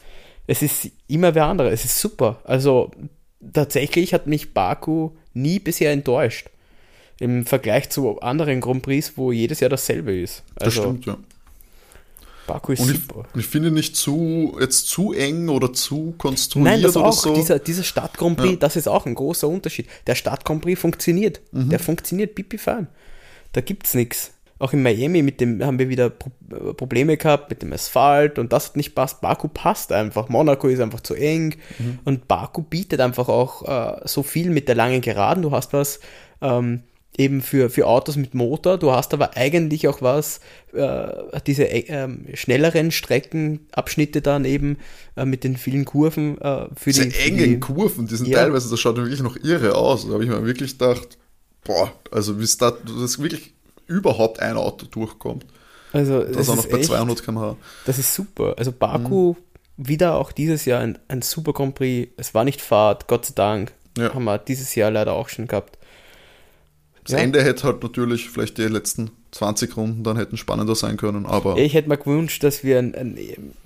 es ist immer wer andere, es ist super. Also tatsächlich hat mich Baku nie bisher enttäuscht. Im Vergleich zu anderen Grand Prix, wo jedes Jahr dasselbe ist. Also, das stimmt, ja. Baku ist und ich, super. Ich finde nicht zu, jetzt zu eng oder zu konstruiert Nein, das auch. so. Dieser, dieser Stadt Grand Prix, ja. das ist auch ein großer Unterschied. Der Stadt Grand Prix funktioniert. Mhm. Der funktioniert pipi fein. Da gibt es nichts. Auch in Miami mit dem haben wir wieder Pro Probleme gehabt mit dem Asphalt und das hat nicht passt. Baku passt einfach. Monaco ist einfach zu eng mhm. und Baku bietet einfach auch äh, so viel mit der langen Geraden. Du hast was ähm, eben für, für Autos mit Motor. Du hast aber eigentlich auch was, äh, diese äh, schnelleren Streckenabschnitte dann eben äh, mit den vielen Kurven. Äh, für diese die, engen die, Kurven, die sind ja. teilweise, das schaut wirklich noch irre aus. Da habe ich mir wirklich gedacht, boah, also wie ist das, das wirklich überhaupt ein Auto durchkommt. Also, das, das auch noch bei echt, 200 km/h. Das ist super. Also Baku mhm. wieder auch dieses Jahr ein, ein super Grand Prix. Es war nicht Fahrt, Gott sei Dank. Ja. Haben wir dieses Jahr leider auch schon gehabt. Das ja. Ende hätte halt natürlich vielleicht die letzten 20 Runden dann hätten spannender sein können, aber. Ich hätte mir gewünscht, dass wir ein, ein,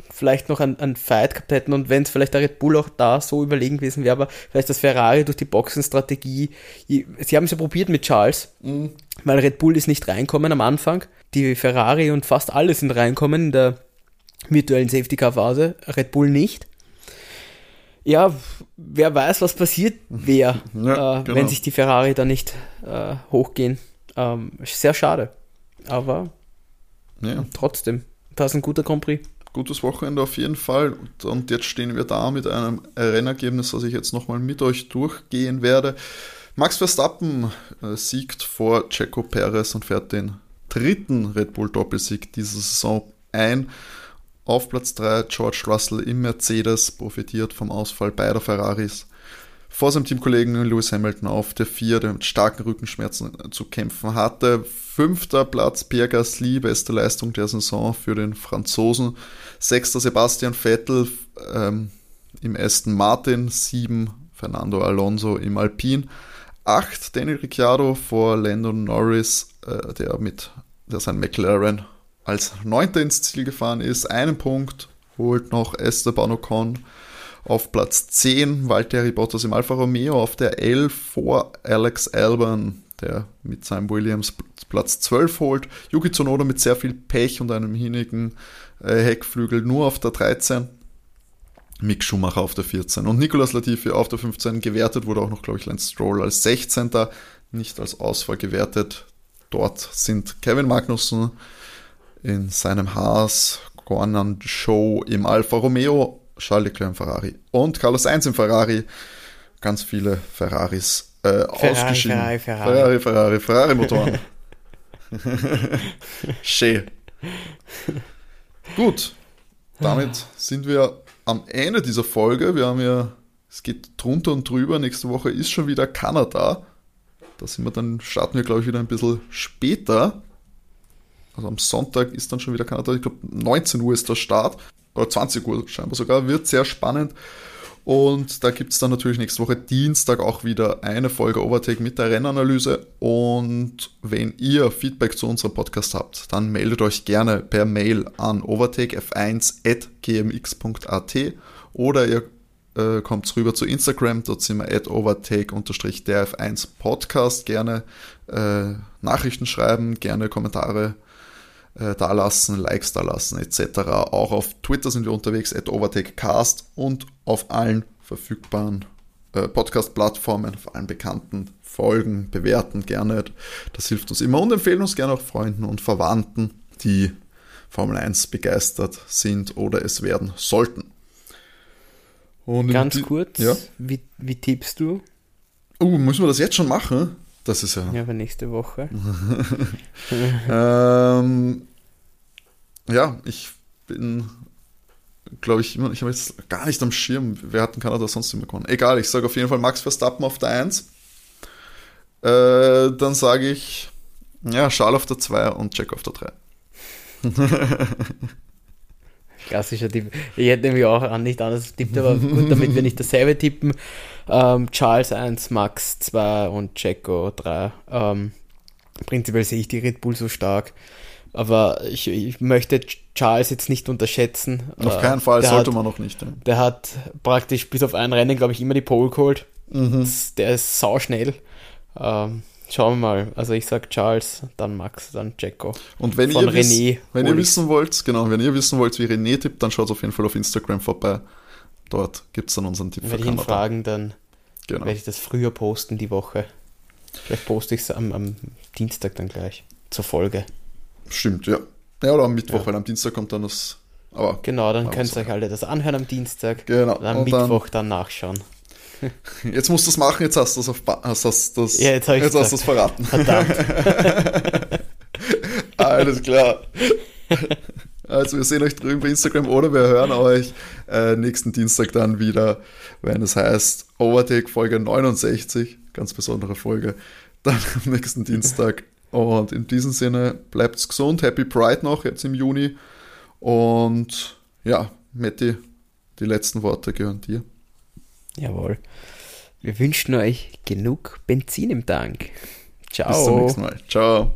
vielleicht noch einen, Fight gehabt hätten und wenn es vielleicht der Red Bull auch da so überlegen gewesen wäre, aber vielleicht das Ferrari durch die Boxenstrategie. Sie haben es ja probiert mit Charles, mhm. weil Red Bull ist nicht reinkommen am Anfang. Die Ferrari und fast alle sind reinkommen in der virtuellen Safety Car Phase, Red Bull nicht ja, wer weiß, was passiert wäre, [laughs] ja, äh, genau. wenn sich die Ferrari da nicht äh, hochgehen. Ähm, sehr schade. Aber ja. trotzdem, das ist ein guter Grand Prix. Gutes Wochenende auf jeden Fall. Und, und jetzt stehen wir da mit einem Rennergebnis, das ich jetzt nochmal mit euch durchgehen werde. Max Verstappen äh, siegt vor Checo Perez und fährt den dritten Red Bull Doppelsieg dieser Saison ein. Auf Platz 3 George Russell im Mercedes profitiert vom Ausfall beider Ferraris. Vor seinem Teamkollegen Lewis Hamilton auf der 4, der mit starken Rückenschmerzen zu kämpfen hatte. Fünfter Platz Pierre Gasly, beste Leistung der Saison für den Franzosen. Sechster Sebastian Vettel ähm, im Aston Martin, 7 Fernando Alonso im Alpine, 8 Daniel Ricciardo vor Lando Norris, äh, der mit der sein McLaren als Neunter ins Ziel gefahren ist. Einen Punkt holt noch Esteban Ocon auf Platz 10, Valtteri Bottas im Alfa Romeo auf der 11 vor Alex Albon, der mit seinem Williams Platz 12 holt. Yuki Tsunoda mit sehr viel Pech und einem hinigen äh, Heckflügel nur auf der 13. Mick Schumacher auf der 14 und Nicolas Latifi auf der 15 gewertet, wurde auch noch, glaube ich, Lance Stroll als 16. nicht als Ausfall gewertet. Dort sind Kevin Magnussen in seinem Haas, Gornan Show im Alfa Romeo, Charles Leclerc im Ferrari und Carlos Sainz im Ferrari. Ganz viele Ferraris äh, Ferrari, ausgeschieden. Ferrari, Ferrari, Ferrari, Ferrari Motoren. [laughs] Schön. Gut, damit sind wir am Ende dieser Folge. Wir haben ja, es geht drunter und drüber. Nächste Woche ist schon wieder Kanada. Da sind wir dann, starten wir, glaube ich, wieder ein bisschen später. Also am Sonntag ist dann schon wieder Kanada. Ich glaube, 19 Uhr ist der Start. Oder 20 Uhr scheinbar sogar. Wird sehr spannend. Und da gibt es dann natürlich nächste Woche Dienstag auch wieder eine Folge Overtake mit der Rennanalyse. Und wenn ihr Feedback zu unserem Podcast habt, dann meldet euch gerne per Mail an overtakef1.gmx.at oder ihr äh, kommt rüber zu Instagram, dort sind wir at overtake-derf1 Podcast. Gerne äh, Nachrichten schreiben, gerne Kommentare äh, da lassen, Likes da lassen etc. Auch auf Twitter sind wir unterwegs, at overtakecast und auf allen verfügbaren äh, Podcast-Plattformen, auf allen bekannten Folgen bewerten gerne. Das hilft uns immer und empfehlen uns gerne auch Freunden und Verwandten, die Formel 1 begeistert sind oder es werden sollten. Und Ganz kurz, ja? wie, wie tippst du? Uh, müssen wir das jetzt schon machen? Das ist ja. Ja, aber nächste Woche. [laughs] ähm, ja, ich bin, glaube ich, immer, ich habe jetzt gar nicht am Schirm, wer hat in Kanada sonst immer gewonnen. Egal, ich sage auf jeden Fall Max Verstappen auf der 1. Äh, dann sage ich, ja, Charles auf der 2 und Jack auf der 3. [laughs] Klassischer Tipp. Ich hätte nämlich auch nicht anders getippt, aber gut, damit wir nicht dasselbe tippen. Ähm, Charles 1, Max 2 und Checo 3. Ähm, prinzipiell sehe ich die Red Bull so stark. Aber ich, ich möchte Charles jetzt nicht unterschätzen. Auf keinen Fall, der sollte hat, man noch nicht. Ja. Der hat praktisch bis auf ein Rennen, glaube ich, immer die Pole geholt. Mhm. Der ist sauschnell. Ähm, Schauen wir mal. Also ich sag Charles, dann Max, dann Jacko. Und wenn Von ihr, René wenn ihr wissen wollt, genau, wenn ihr wissen wollt, wie René tippt, dann schaut auf jeden Fall auf Instagram vorbei. Dort gibt es dann unseren Tipp Wenn ich ihn fragen, dann genau. werde ich das früher posten die Woche. Vielleicht poste ich es am, am, Dienstag dann gleich zur Folge. Stimmt, ja. Ja, oder am Mittwoch, ja. weil am Dienstag kommt dann das. Aber genau, dann könnt ihr euch alle das anhören am Dienstag. Genau. Und am und Mittwoch dann, dann nachschauen. [laughs] Jetzt musst du es machen, jetzt hast du es auf hast, hast das, ja, jetzt, jetzt hast du es verraten. Verdammt. [laughs] Alles klar. Also wir sehen euch drüben bei Instagram oder wir hören euch äh, nächsten Dienstag dann wieder, wenn es heißt Overtake Folge 69, ganz besondere Folge, dann am nächsten Dienstag. Und in diesem Sinne bleibt's gesund, Happy Pride noch jetzt im Juni und ja, Matti, die letzten Worte gehören dir. Jawohl. Wir wünschen euch genug Benzin im Tank. Ciao. Bis zum nächsten Mal. Ciao.